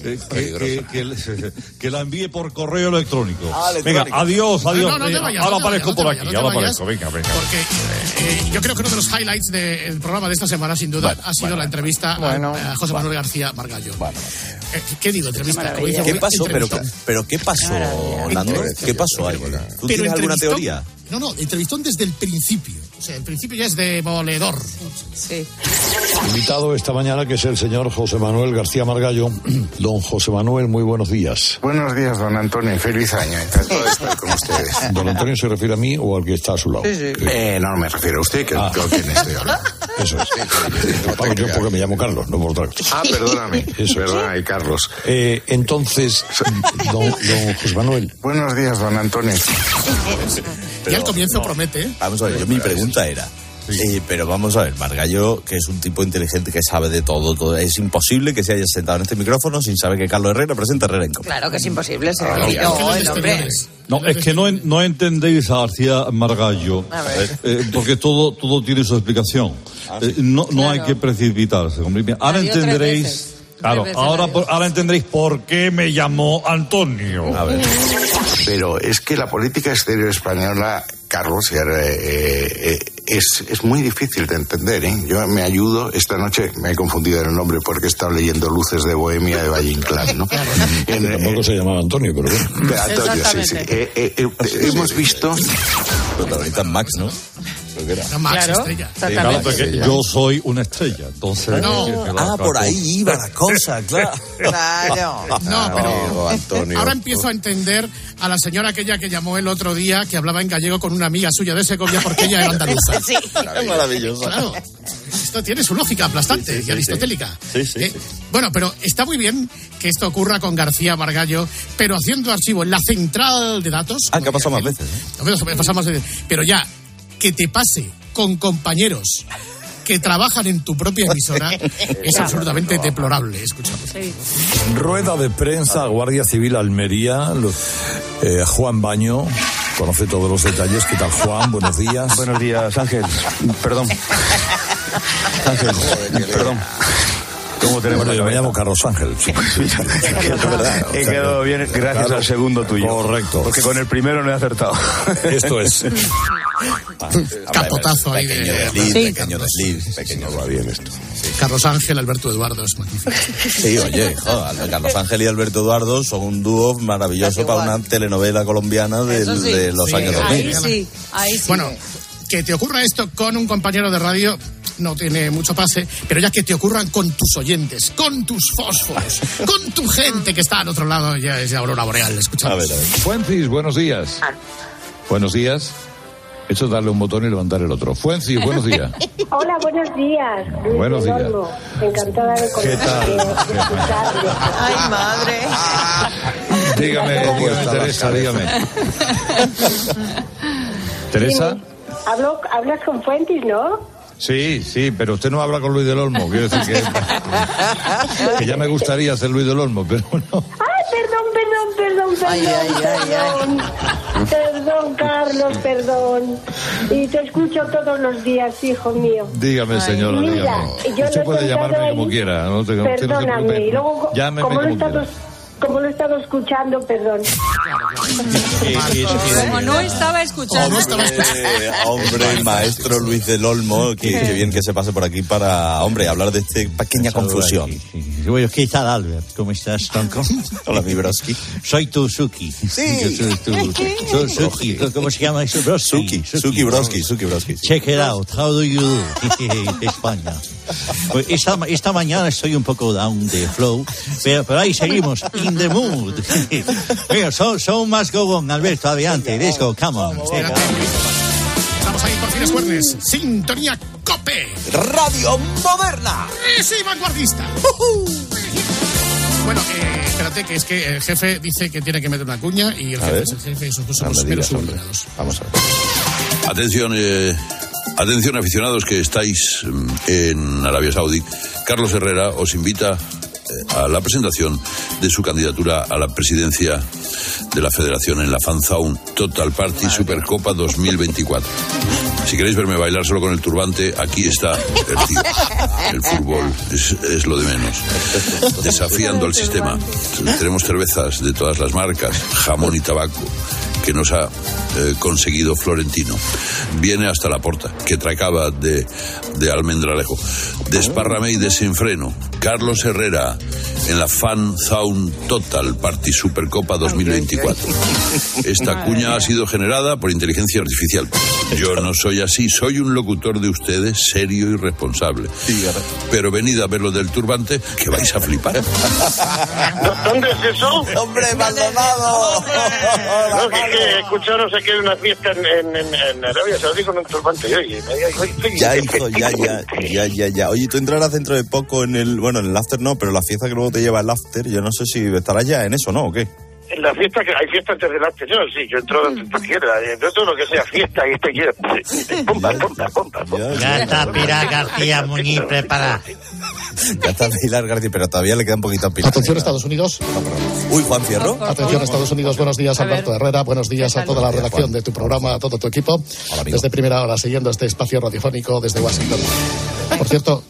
eh, que, que- [LAUGHS] que la envíe por correo electrónico. Ah, Venga, adiós, adiós. No, no, no vayas, ahora aparezco por aquí, vayas, ahora no te aparezco. Venga, venga. Porque eh, yo creo que uno de los highlights del programa de esta semana, sin duda, ha sido la entrevista a- bueno, a, José Manuel García Margallo. Eh, ¿Qué digo? Entrevista. ¿Qué Will, pasó? Pero, ¿qué pasó, Nando? ¿Qué pasó ahí? ¿Tú Pero tienes alguna teoría? No, no, entrevistón desde el principio. El principio ya es demoledor. Sí. Invitado esta mañana que es el señor José Manuel García Margallo. [CLEARS THROAT] Don José Manuel, muy buenos días. Buenos días, don Antonio, feliz año. Encantado de estar con ustedes. [LAUGHS] ¿Don Antonio se refiere a mí o al que está a su lado? Eh, no me refiero a usted, que Ah. con quien estoy hablando. [LAUGHS] Eso es. Vamos, yo porque me llamo Carlos, no por otra cosa. Ah, perdóname. [LAUGHS] Eso es. Perdóname, Carlos. Eh, entonces, don, don José Manuel. Buenos días, don Antonio. y al comienzo promete. ¿eh? Vamos a ver, yo mi pregunta era. eh, pero vamos a ver, Margallo, que es un tipo inteligente que sabe de todo, todo, es imposible que se haya sentado en este micrófono sin saber que Carlos Herrera presenta Herrera en Copa. Claro que es imposible ser Ah, no, el hombre. No, es que no, no entendéis a García Margallo, A ver. eh, porque todo, todo tiene su explicación. Eh, no no hay que precipitarse. hombre. Ahora entenderéis. Claro, ahora, ahora entendéis por qué me llamó Antonio. A ver. Pero es que la política exterior española, Carlos, eh, eh, es, es muy difícil de entender. ¿eh? Yo me ayudo, esta noche me he confundido en el nombre porque he estado leyendo Luces de Bohemia de Valle Inclán. ¿no? En, eh, Tampoco se llamaba Antonio, pero bueno. Antonio, sí, sí. Eh, eh, eh, hemos visto. Protagonista Max, ¿no? Creo que era. No, Max, Claro, estrella. Claro, porque yo soy una estrella, entonces. No. la- Ah, por ahí iba la cosa, [LAUGHS] claro. Claro. No, pero Antonio. ahora empiezo a entender a la señora aquella que llamó el otro día, que hablaba en gallego con una amiga suya de Segovia porque ella era andaluza. [LAUGHS] Sí. Es maravilloso. Claro. Esto tiene su lógica aplastante y aristotélica. Sí, sí, Eh, sí. Bueno, pero está muy bien que esto ocurra con García Margallo, pero haciendo archivo en la central de datos. Ah, que ha pasado más veces. ¿eh? Pero ya, que te pase con compañeros que trabajan en tu propia emisora [LAUGHS] es absolutamente deplorable. Escuchamos. Rueda de prensa, Guardia Civil Almería, eh, Juan Baño. Conoce todos los detalles. ¿Qué tal, Juan? Buenos días. Buenos días, Ángel. Perdón. [LAUGHS] Ángel, perdón. ¿Cómo tenemos Bueno, yo me llamo Carlos Ángel. sí. [LAUGHS] Es verdad. He quedado bien gracias Claro. al segundo tuyo. Correcto. Porque con el primero no he acertado. [LAUGHS] Esto es. [LAUGHS] Capotazo ahí Pequeño de... desliz, Sí. pequeño desliz, pequeño va bien esto. Carlos Ángel, Alberto Eduardo, es magnífico. Sí, oye, joder, Carlos Ángel y Alberto Eduardo son un dúo maravilloso para una telenovela colombiana del- de los Sí, años ahí 2000. Ahí sí, ahí sí. Bueno, que te ocurra esto con un compañero de radio no tiene mucho pase, pero ya que te ocurran con tus oyentes, con tus fósforos, [LAUGHS] con tu gente que está al otro lado, ya es Aurora Boreal. Escuchamos. Fuencis, buenos días. Buenos días. Eso es darle un botón y levantar el otro. Fuencis, buenos días. [LAUGHS] Hola, buenos días. Luis Buenos días. Olmo. Encantada de ¿Qué tal? de- de escucharle. Ay, madre. [LAUGHS] Dígame, dígame, Teresa, dígame. Teresa. Hablo- hablas con Fuentes, ¿no? Sí, sí, pero usted no habla con Luis del Olmo. Quiero decir que, que ya me gustaría ser Luis del Olmo, pero no. Ay, perdón, perdón, perdón, perdón, perdón. Perdón, Carlos, perdón. Y te escucho todos los días, hijo mío. Dígame, señora, Mira, dígame. yo Usted lo he puede llamarme ahí. como quiera. No no que Perdóname. Y preocuparme. luego, Llámeme como lo, he como estado, quiera. Como lo he estado escuchando, perdón. Como no estaba escuchando. Hombre, hombre, maestro Luis del Olmo, que, que bien que se pase por aquí para, hombre, hablar de esta pequeña confusión. Bueno, ¿qué tal, Albert? ¿Cómo estás, Tonko? [LAUGHS] Hola, mi broski. Soy tu Suki. Sí. Yo soy tu, [LAUGHS] soy Suki. ¿Cómo se llama eso? Broski. Suki, Suki Broski, Suki Broski. Check it out. How do you do? [LAUGHS] España. Pues esta, esta mañana estoy un poco down de flow, pero, pero ahí seguimos, in the mood. [LAUGHS] Venga, son, son más go on, Alberto, adelante, let's go, come on. Venga. Estamos ahí por fines jueves. Sintonía Cope. Radio Moderna. Sí, vanguardista. Bueno, eh, espérate, que es que el jefe dice que tiene que meter una cuña y el A jefe ver. es el jefe y nosotros No somos meros. Vamos a ver. Atención, eh, atención aficionados que estáis mm, en Arabia Saudí. Carlos Herrera os invita eh, a la presentación de su candidatura a la presidencia de la Federación en la Fanzone Total Party Supercopa 2024. Si queréis verme bailar solo con el turbante, aquí está el tío. [LAUGHS] El fútbol es, es lo de menos. Desafiando al sistema. Tenemos cervezas de todas las marcas, jamón y tabaco que nos ha eh, conseguido Florentino. Viene hasta la porta, que tracaba de, de Almendralejo. Desparrame y desenfreno. Carlos Herrera en la Fan Zone Total Party Supercopa 2024. Esta cuña ha sido generada por inteligencia artificial. Yo no soy así, soy un locutor de ustedes serio y responsable. Pero venid a ver lo del turbante, que vais a flipar. ¿Dónde es eso? ¡Hombre, Maldonado! Que, sé qué de una fiesta en, en, en, en Arabia Saudí con un turbante. Y oye, Ya, hijo, ya, ya, ya, ya, ya. Oye, tú entrarás dentro de poco en el, bueno, en el after no, pero la fiesta que luego te lleva el after, yo no sé si estarás ya en eso, ¿no? ¿O qué? En la fiesta, que hay fiesta antes del anterior, sí, yo entro donde tú quieras. Yo todo lo que sea fiesta y este quiera. Pompa, pompa, pompa. Ya está Pilar García Muñiz preparada. Ya está Pilar García, pero todavía le queda un poquito a Pilar. Atención Estados Unidos. Uy, Juan Fierro. Atención Estados Unidos, buenos días Alberto. Herrera, buenos días ¿Qué a toda la redacción de tu programa, a todo tu equipo, desde primera hora siguiendo este espacio radiofónico desde Washington. Por cierto,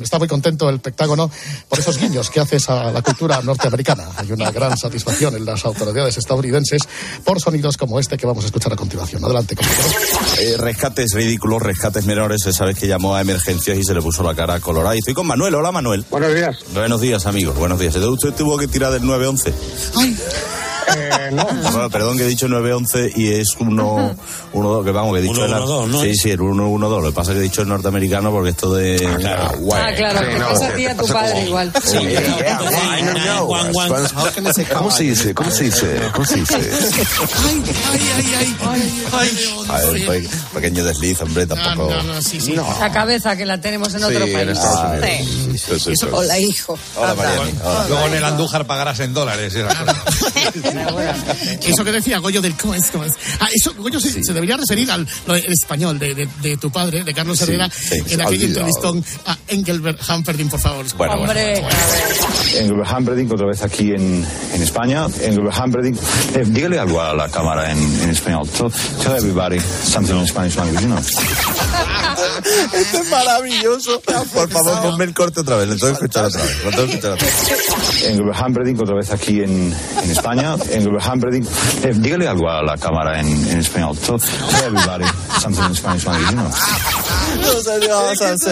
está muy contento el Pentágono por esos guiños que haces a la cultura norteamericana. Hay una gran satisfacción en las autoridades estadounidenses por sonidos como este que vamos a escuchar a continuación. Adelante, compañero. Eh, rescates ridículos, rescates menores. Sabes que llamó a emergencias y se le puso la cara colorada. Y estoy con Manuel. Hola, Manuel. Buenos días. Buenos días, amigos. Buenos días. ¿Usted tuvo que tirar del 911? Eh, no. Bueno, perdón que he dicho 911 y es 1 1 que vamos, que he dicho el- 112, ¿no? Sí, sí, el 112. Lo que pasa es que he dicho el norteamericano porque esto de Ah, claro, Sí, te no, pasa a ti y a te tu padre igual. ¿Cómo se dice? ¿Cómo se dice? ¿Cómo se dice? Ay, ay, ay, ay. ay. A ver, pe- pequeño desliz, hombre, tampoco. no, no, sí, sí. La cabeza que la tenemos en otro país. Estados Unidos. Sí. Sí, sí, sí. Hola, hijo. Hola, Mariani. Luego en el Andújar pagarás en dólares. Eso que decía Goyo del ¿cómo es? ¿Cómo es? Ah, eso, Goyo se, se debería referir al español de, de- de tu padre, de Carlos Sí, Herrera, sí, en olvidado. entrevistón a Engelbert Humperdinck, por favor. Bueno, bueno, Hombre, Engelbert Humperdinck, otra vez aquí en, en España. Engelbert Humperdinck, eh, dígale algo a la cámara en, en español. Tell, tell everybody something in Spanish language, you know. [LAUGHS] Esto es maravilloso. Por favor, ponme el corte otra vez. Lo tengo que escuchar otra vez. Lo tengo que escuchar otra vez. Engelbert Humperdinck, otra vez aquí en, en España. Engelbert Humperdinck, eh, dígale algo a la cámara en, en español. Tell, tell everybody something in Spanish language, you know.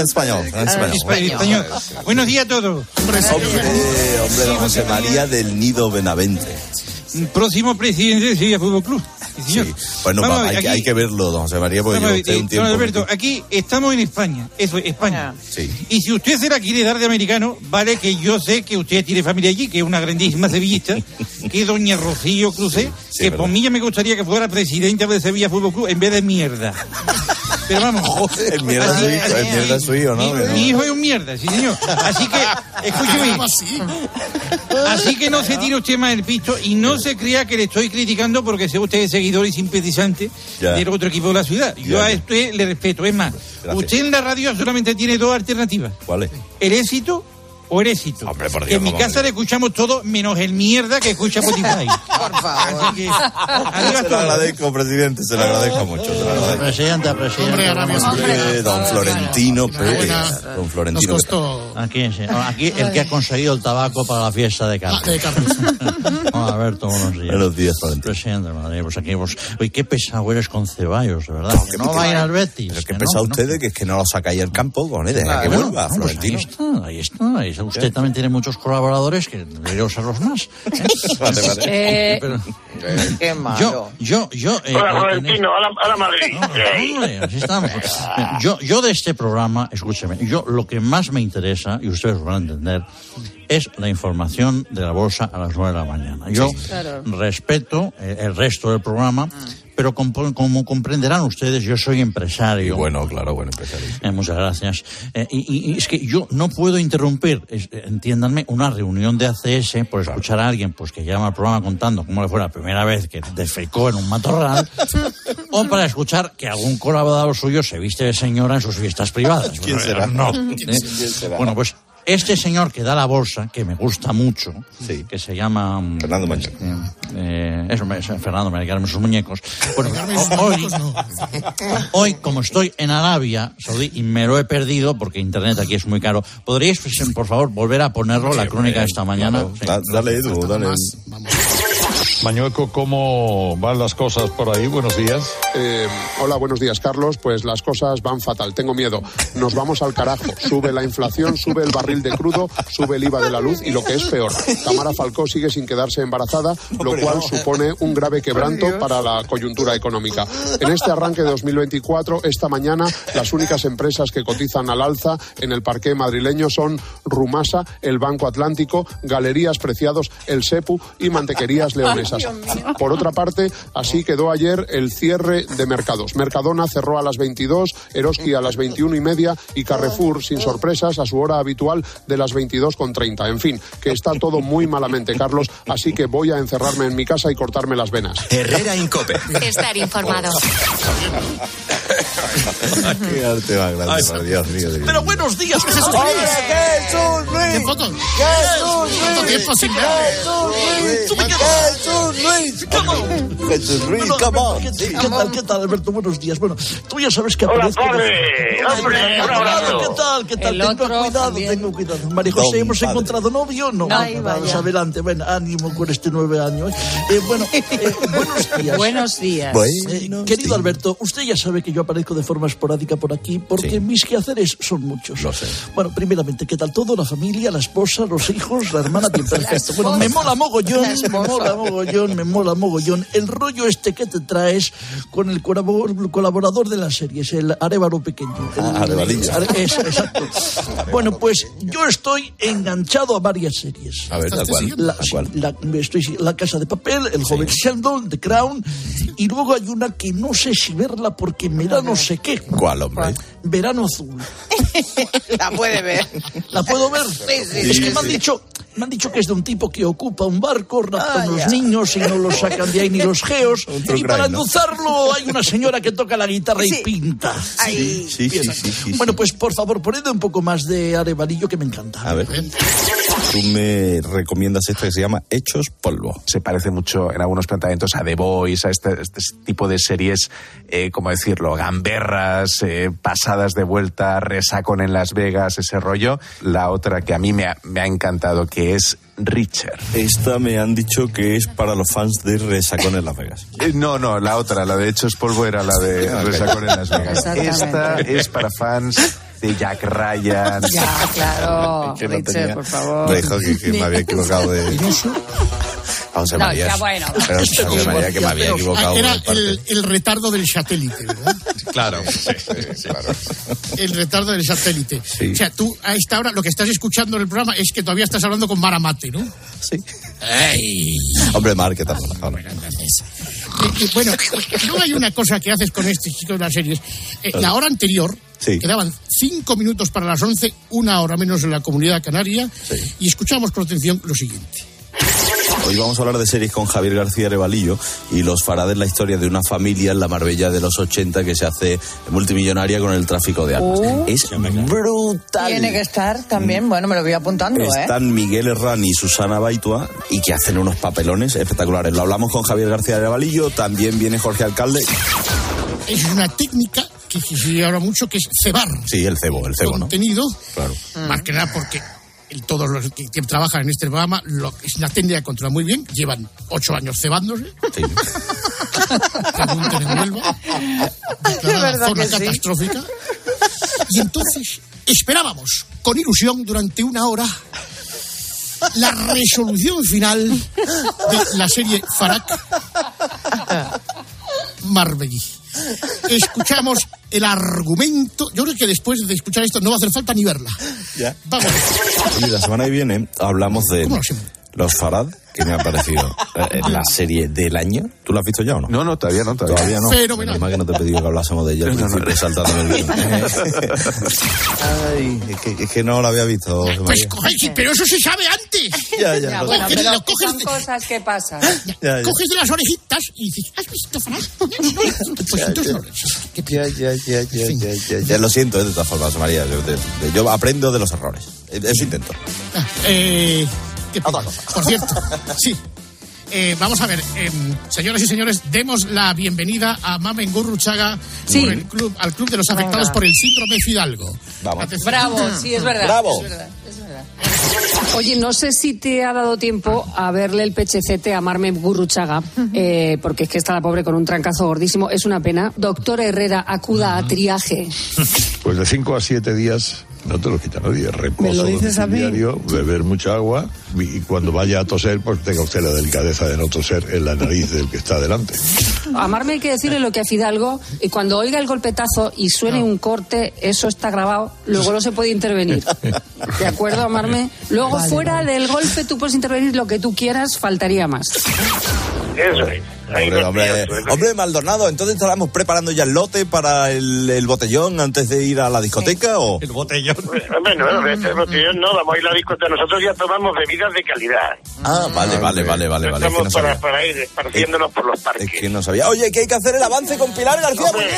Español. en español. Español. Buenos días a todos. Hombre, hombre, don José María del Nido Benavente. Próximo presidente de Sevilla Fútbol Club. Sí, señor. Bueno, Vamos hay, que- aquí- hay que verlo, don José María, porque ver, usted un eh, tiempo. don Alberto, aquí estamos en España, eso es España. Sí. Y si usted se la quiere dar de americano, vale que yo sé que usted tiene familia allí, que es una grandísima sevillista, que es doña Rocío Crucé, Sí, que por mí ya me gustaría que fuera presidenta de Sevilla Fútbol Club en vez de mierda. Pero vamos. [LAUGHS] El mierda así- hijo, el así- mierda es su hijo, ¿no? Mi, Que no. mi hijo es un mierda, sí señor. Así que, escúcheme. Así que no se tire usted más el pisto y no se crea que le estoy criticando porque sea usted seguidor y simpatizante Ya. del otro equipo de la ciudad. Yo Ya, a ya. usted le respeto. Es más, Gracias. usted en la radio solamente tiene dos alternativas. ¿Cuál es? El éxito o el éxito. Hombre, por Dios, en mi ¿cómo casa le escuchamos todo menos el mierda que escucha Spotify. [LAUGHS] por favor. Así que, Se lo agradezco, presidente, se lo agradezco mucho. Se lo agradezco. Presidenta, presidenta. Eh, don Florentino Pérez. Don Florentino Nos Pérez. costó... Aquí, aquí el que ha conseguido el tabaco para la fiesta de Ah, Carlos. de Carlos. [LAUGHS] Vamos a ver, todos buenos días. Buenos días, Florentino. Presidente de Madrid, pues aquí, pues, oye, qué pesado eres con Ceballos, de verdad. que no que- va a ir al Betis. Pero es que que pesa no, ustedes que es que no lo sacáis al campo, con él, deja que vuelva, pues Florentino. ahí está, ahí está. Usted también tiene muchos colaboradores que debería usarlos más. [LAUGHS] Vale, vale. Eh, Pero- qué malo. yo, yo, yo. eh, Hola, eh, en Florentino, a la, a la Madrid. No, hombre, así estamos. Yo, yo de este programa, escúcheme, yo lo que más me interesa, y ustedes lo van a entender, es la información de la bolsa a las nueve de la mañana. Yo Claro. respeto eh, el resto del programa, pero como, como comprenderán ustedes, yo soy empresario. Bueno, claro, bueno, empresario. Eh, muchas gracias. Eh, y, y- y es que yo no puedo interrumpir, es- eh, entiéndanme, una reunión de ACS por escuchar a alguien pues que llama al programa contando cómo le fue la primera vez que defecó en un matorral, [LAUGHS] o para escuchar que algún colaborador suyo se viste de señora en sus fiestas privadas. ¿Quién Bueno, será? No. [LAUGHS] ¿Quién ¿eh? será? Bueno, pues este señor que da la bolsa, que me gusta mucho, Sí. que se llama... mm, Fernando Mañón. eh, eh, eso, Fernando, me sus muñecos. Bueno, hoy. [LAUGHS] Hoy, como estoy en Arabia Saudí y me lo he perdido porque internet aquí es muy caro, ¿podríais, pues, por favor, volver a ponerlo, la crónica de esta mañana? Claro, Sí. da- Dale, Edu, dale. Más, vamos. Mañueco, ¿cómo van las cosas por ahí? Buenos días. Eh, hola, buenos días, Carlos. Pues las cosas van fatal. Tengo miedo. Nos vamos al carajo. Sube la inflación, sube el barril de crudo, sube el IVA de la luz y lo que es peor, Tamara Falcó sigue sin quedarse embarazada, lo cual supone un grave quebranto para la coyuntura económica. En este arranque de 2024, esta mañana, las únicas empresas que cotizan al alza en el parque madrileño son Rumasa, el Banco Atlántico, Galerías Preciados, el SEPU y Mantequerías Leonesas. Por otra parte, así quedó ayer el cierre de mercados. Mercadona cerró a las 22, Eroski a las 21 y media y Carrefour, sin sorpresas, a su hora habitual de las 22 con 30. En fin, que está todo muy malamente, Carlos, así que voy a encerrarme en mi casa y cortarme las venas. Herrera Incope. Estar informado. [LAUGHS] Qué arte más grande, por Dios mío. Pero buenos días, Jesús ¡Hombre, Jesús Luis! ¿Qué? ¡Jesús ¿Cuánto Luis! tiempo sin verle? ¡Jesús Luis! ¡Jesús Luis! Jesús Luis, come on. ¿Qué, qué tal, qué tal, Alberto? Buenos días. Bueno, tú ya sabes que Hola, aparezco... padre. Hombre, un abrazo. ¿Qué tal, qué tal? El tengo cuidado, también. tengo cuidado. María José, ¿hemos padre. encontrado novio? No. Ay, Vamos vaya. adelante, bueno, ánimo con este nueve año. ¿eh? Bueno, eh, buenos [LAUGHS] días. Buenos días. Eh, querido. Alberto, usted ya sabe que yo aparezco de forma esporádica por aquí porque Sí. mis quehaceres son muchos. Lo sé. Bueno, primeramente, ¿qué tal todo? La familia, la esposa, los hijos, la hermana, [LAUGHS] bien perfecto. Bueno, me mola mogollón, me mola mogollón, me mola mogollón. El rollo este que te traes con el colabor- colaborador de las series, el Arevalo Pequeño. El- Ah, exacto. Bueno, pues yo estoy enganchado a varias series. A ver, ¿a cuál? La, ¿A sí, cuál? la- estoy, la Casa de Papel, El Joven Sheldon, The Crown, y luego hay una que no sé si verla porque me da no sé qué. ¿Cuál, hombre? Verano Azul. [LAUGHS] La puede ver. ¿La puedo ver? Sí, sí, es sí, que me han dicho, Me han dicho que es de un tipo que ocupa un barco, rapta Ah, a los ya. Niños y no los sacan de ahí ni los geos. True Y para endulzarlo hay una señora que toca la guitarra y pinta. Sí, sí, sí, sí, sí. Bueno, pues por favor, poned un poco más de Arevalillo que me encanta. A ver. Tú me recomiendas esta que se llama Hechos Polvo. se parece mucho en algunos planteamientos a The Boys, a este, este tipo de series, eh, ¿cómo decirlo? Gamberras, eh, pasadas de vuelta, resacon en Las Vegas, ese rollo. La otra que a mí me ha, me ha encantado, que es Richard. Esta me han dicho que es para los fans de Resacón en Las Vegas. Eh, No, no, la otra, la de Hechos Polvo era la de Ah, ok. Resacon en Las Vegas. Esta es para fans de Jack Ryan. Ya, claro. [LAUGHS] Que no Richard, tenía- por favor. Me dijo que, que me había equivocado de... José No, María. ya bueno. Pero [LAUGHS] José María que me había equivocado. Era el retardo del satélite, ¿verdad? Claro, claro. [LAUGHS] El retardo del satélite. Sí. O sea, tú a esta hora lo que estás escuchando en el programa es que todavía estás hablando con Maramate, ¿no? Sí. ¡Ey! Hombre, Mar, ¿qué tal? Hola. Eh, eh, bueno, no hay una cosa que haces con este chico de las series. Eh, la hora anterior, Sí. quedaban cinco minutos para las once, una hora menos en la comunidad canaria, y escuchamos con atención lo siguiente. Hoy vamos a hablar de series con Javier García Revalillo y los Farades, la historia de una familia en la Marbella de los 80 que se hace multimillonaria con el tráfico de armas. Oh. Es brutal. Tiene que estar también, bueno, me lo voy apuntando, ¿eh? Están Miguel Herrán y Susana Baitua y que hacen unos papelones espectaculares. Lo hablamos con Javier García Revalillo, también viene Jorge Alcalde. Es una técnica que se habla mucho, que es cebar Sí, el cebo, el cebo, ¿no? contenido, Claro. más que nada porque todos los que, que trabajan en este programa lo, es una técnica que controlan muy bien, llevan ocho años cebándose. Pregunten [LAUGHS] en zona sí. catastrófica. Y entonces esperábamos con ilusión durante una hora la resolución final de la serie Farak Marbellí. Escuchamos el argumento. Yo creo que después de escuchar esto no va a hacer falta ni verla. Ya. Vamos. Y la semana que viene hablamos de ¿Cómo lo hacemos? Los Farad, que me ha parecido eh, la serie del año. ¿Tú la has visto ya o no? No, no, todavía no, todavía. Todavía no. Fenomenal. Menos mal que no te he pedido que hablásemos de ella No, no, principio, saltándome el. Ay, es que, es que no la había visto. Pues María. coge, sí, pero eso se sabe antes. Ya, ya, Ya, lo bueno, pero lo coges son de- cosas que pasan. Ya, ya. Coges de las orejitas y dices, ¿has visto Farak? Pues entonces no. ¿Qué Ya, ya, ya, ya, ya, ya, ya. Lo siento, eh, de todas formas, María. Yo, de- de- yo aprendo de los errores. Eh, Eso intento. Ah, eh, qué. Por cierto, sí. Eh, vamos a ver, em, señoras y señores, demos la bienvenida a Mamen Gurruchaga Sí. por el club, al club de los afectados Venga. por el síndrome Fidalgo. Vamos. Bravo, sí, es verdad. Bravo. Es verdad, es verdad. Oye, no sé si te ha dado tiempo a verle el pechecete a Marme Gurruchaga, eh, porque es que está la pobre con un trancazo gordísimo. Es una pena. Doctor Herrera, acuda a triaje. Pues de 5 a 7 días no te lo quita nadie. Reposo domiciliario, beber mucha agua y cuando vaya a toser, pues tenga usted la delicadeza de no toser en la nariz del que está delante. A Marme hay que decirle lo que a Fidalgo, y cuando oiga el golpetazo y suene un corte, eso está grabado, luego no se puede intervenir. ¿De acuerdo, Amarme? Luego, fuera del golpe, tú puedes intervenir lo que tú quieras, faltaría más. Eso es. Hombre, hombre, es hombre, Maldonado, entonces estábamos preparando ya el lote para el, el botellón antes de ir a la discoteca o El botellón. Hombre, no, este botellón no, vamos a ir a la discoteca. Nosotros ya tomamos bebidas de calidad. ah vale vale vale vale vale es que no Estamos para, para ir esparciéndonos por los es parques. que no sabía oye que hay que hacer el avance con Pilar García Hombre.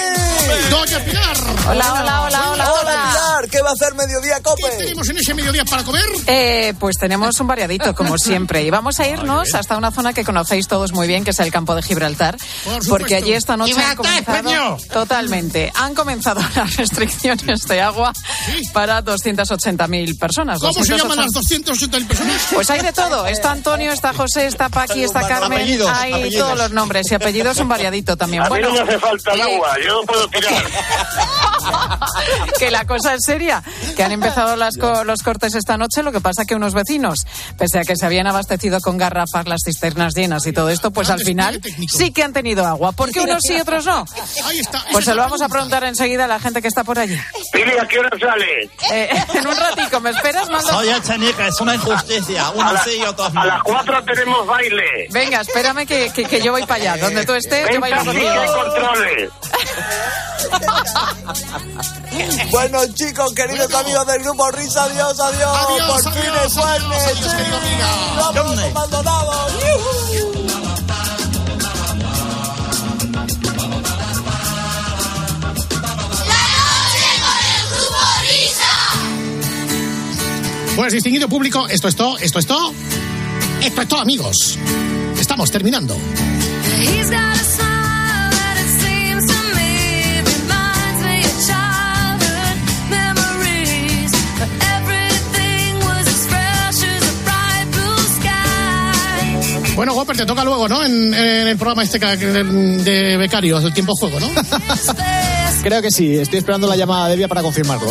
Doña Pilar, Hola, hola, hola, hola, hola. Pilar qué va a hacer mediodía ¿qué cope tenemos en ese mediodía para comer? Eh, pues tenemos un variadito, como siempre. Y vamos a irnos hasta una zona que conocéis todos muy bien, que es el campo de Gibraltar. Por. Porque allí esta noche han comenzado... Totalmente. Han comenzado [LAUGHS] las restricciones de agua para 280.000 personas. ¿Cómo se llaman 280.000. las 280 personas? Pues hay de todo. Está Antonio, está José, está Paqui, está Carmen. Apellidos, hay apellidos. todos los nombres y apellidos un variadito también. A mí no me hace falta el agua, yo puedo tirar. [LAUGHS] [LAUGHS] que la cosa es seria, que han empezado las co- los cortes esta noche, lo que pasa que unos vecinos, pese a que se habían abastecido con garrafas, las cisternas llenas y todo esto, pues al final sí que han tenido agua. ¿Por qué unos sí y otros no? Pues es se lo vamos a pregunta. preguntar enseguida a la gente que está por allí. Pili, ¿a qué hora sale? Eh, [LAUGHS] en un ratico, ¿me esperas, Mando? Soy Echenica, es una injusticia. A, Unos sí y otros a no. las 4 tenemos baile. Venga, espérame que, que- que yo voy para allá. Donde tú estés, yo bailo contigo. controles. [LAUGHS] bueno, chicos, queridos amigos del grupo Risa, adiós, adiós. Adiós, Por fin adiós, es viernes. adiós, querido amiga. Vamos, Maldonado. Pues distinguido público, esto es todo, esto es todo. Esto es todo, amigos. Estamos terminando. Bueno, Whopper, te toca luego, ¿no? En, en el programa este de, de becarios, del tiempo juego, ¿no? [LAUGHS] Creo que sí, estoy esperando la llamada de Evia para confirmarlo.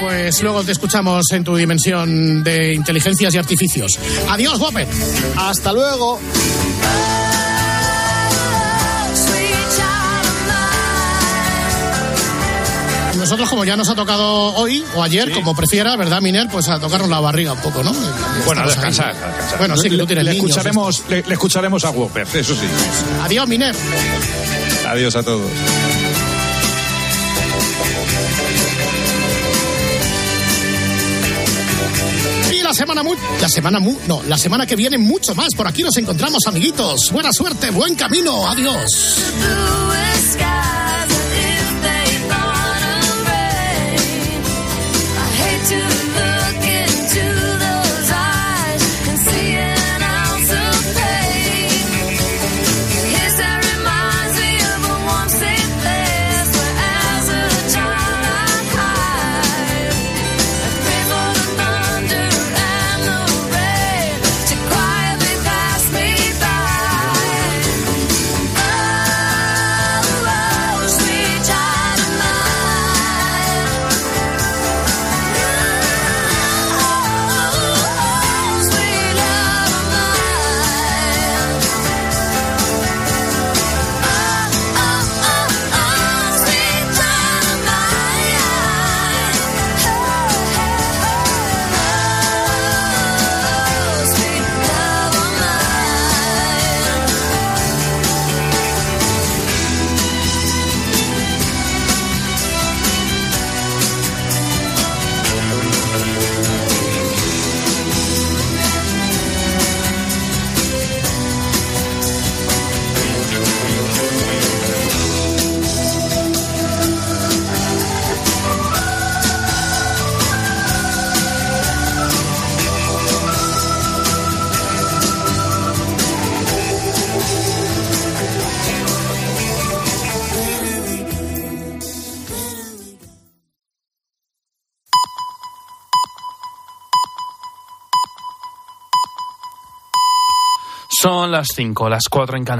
Pues luego te escuchamos en tu dimensión de inteligencias y artificios. Adiós, Whopper. Hasta luego. Nosotros, como ya nos ha tocado hoy o ayer, como prefiera, ¿verdad, Miner? Pues a tocarnos la barriga un poco, ¿no? Bueno, a descansar, a descansar. Bueno, sí, que tú tienes le niños, escucharemos, le, le escucharemos a Whopper, eso sí. Adiós, Miner. Adiós a todos. Y la semana mu la semana mu no, la semana que viene mucho más. Por aquí nos encontramos, amiguitos. Buena suerte, buen camino. Adiós. Las 5, las 4 en Canadá.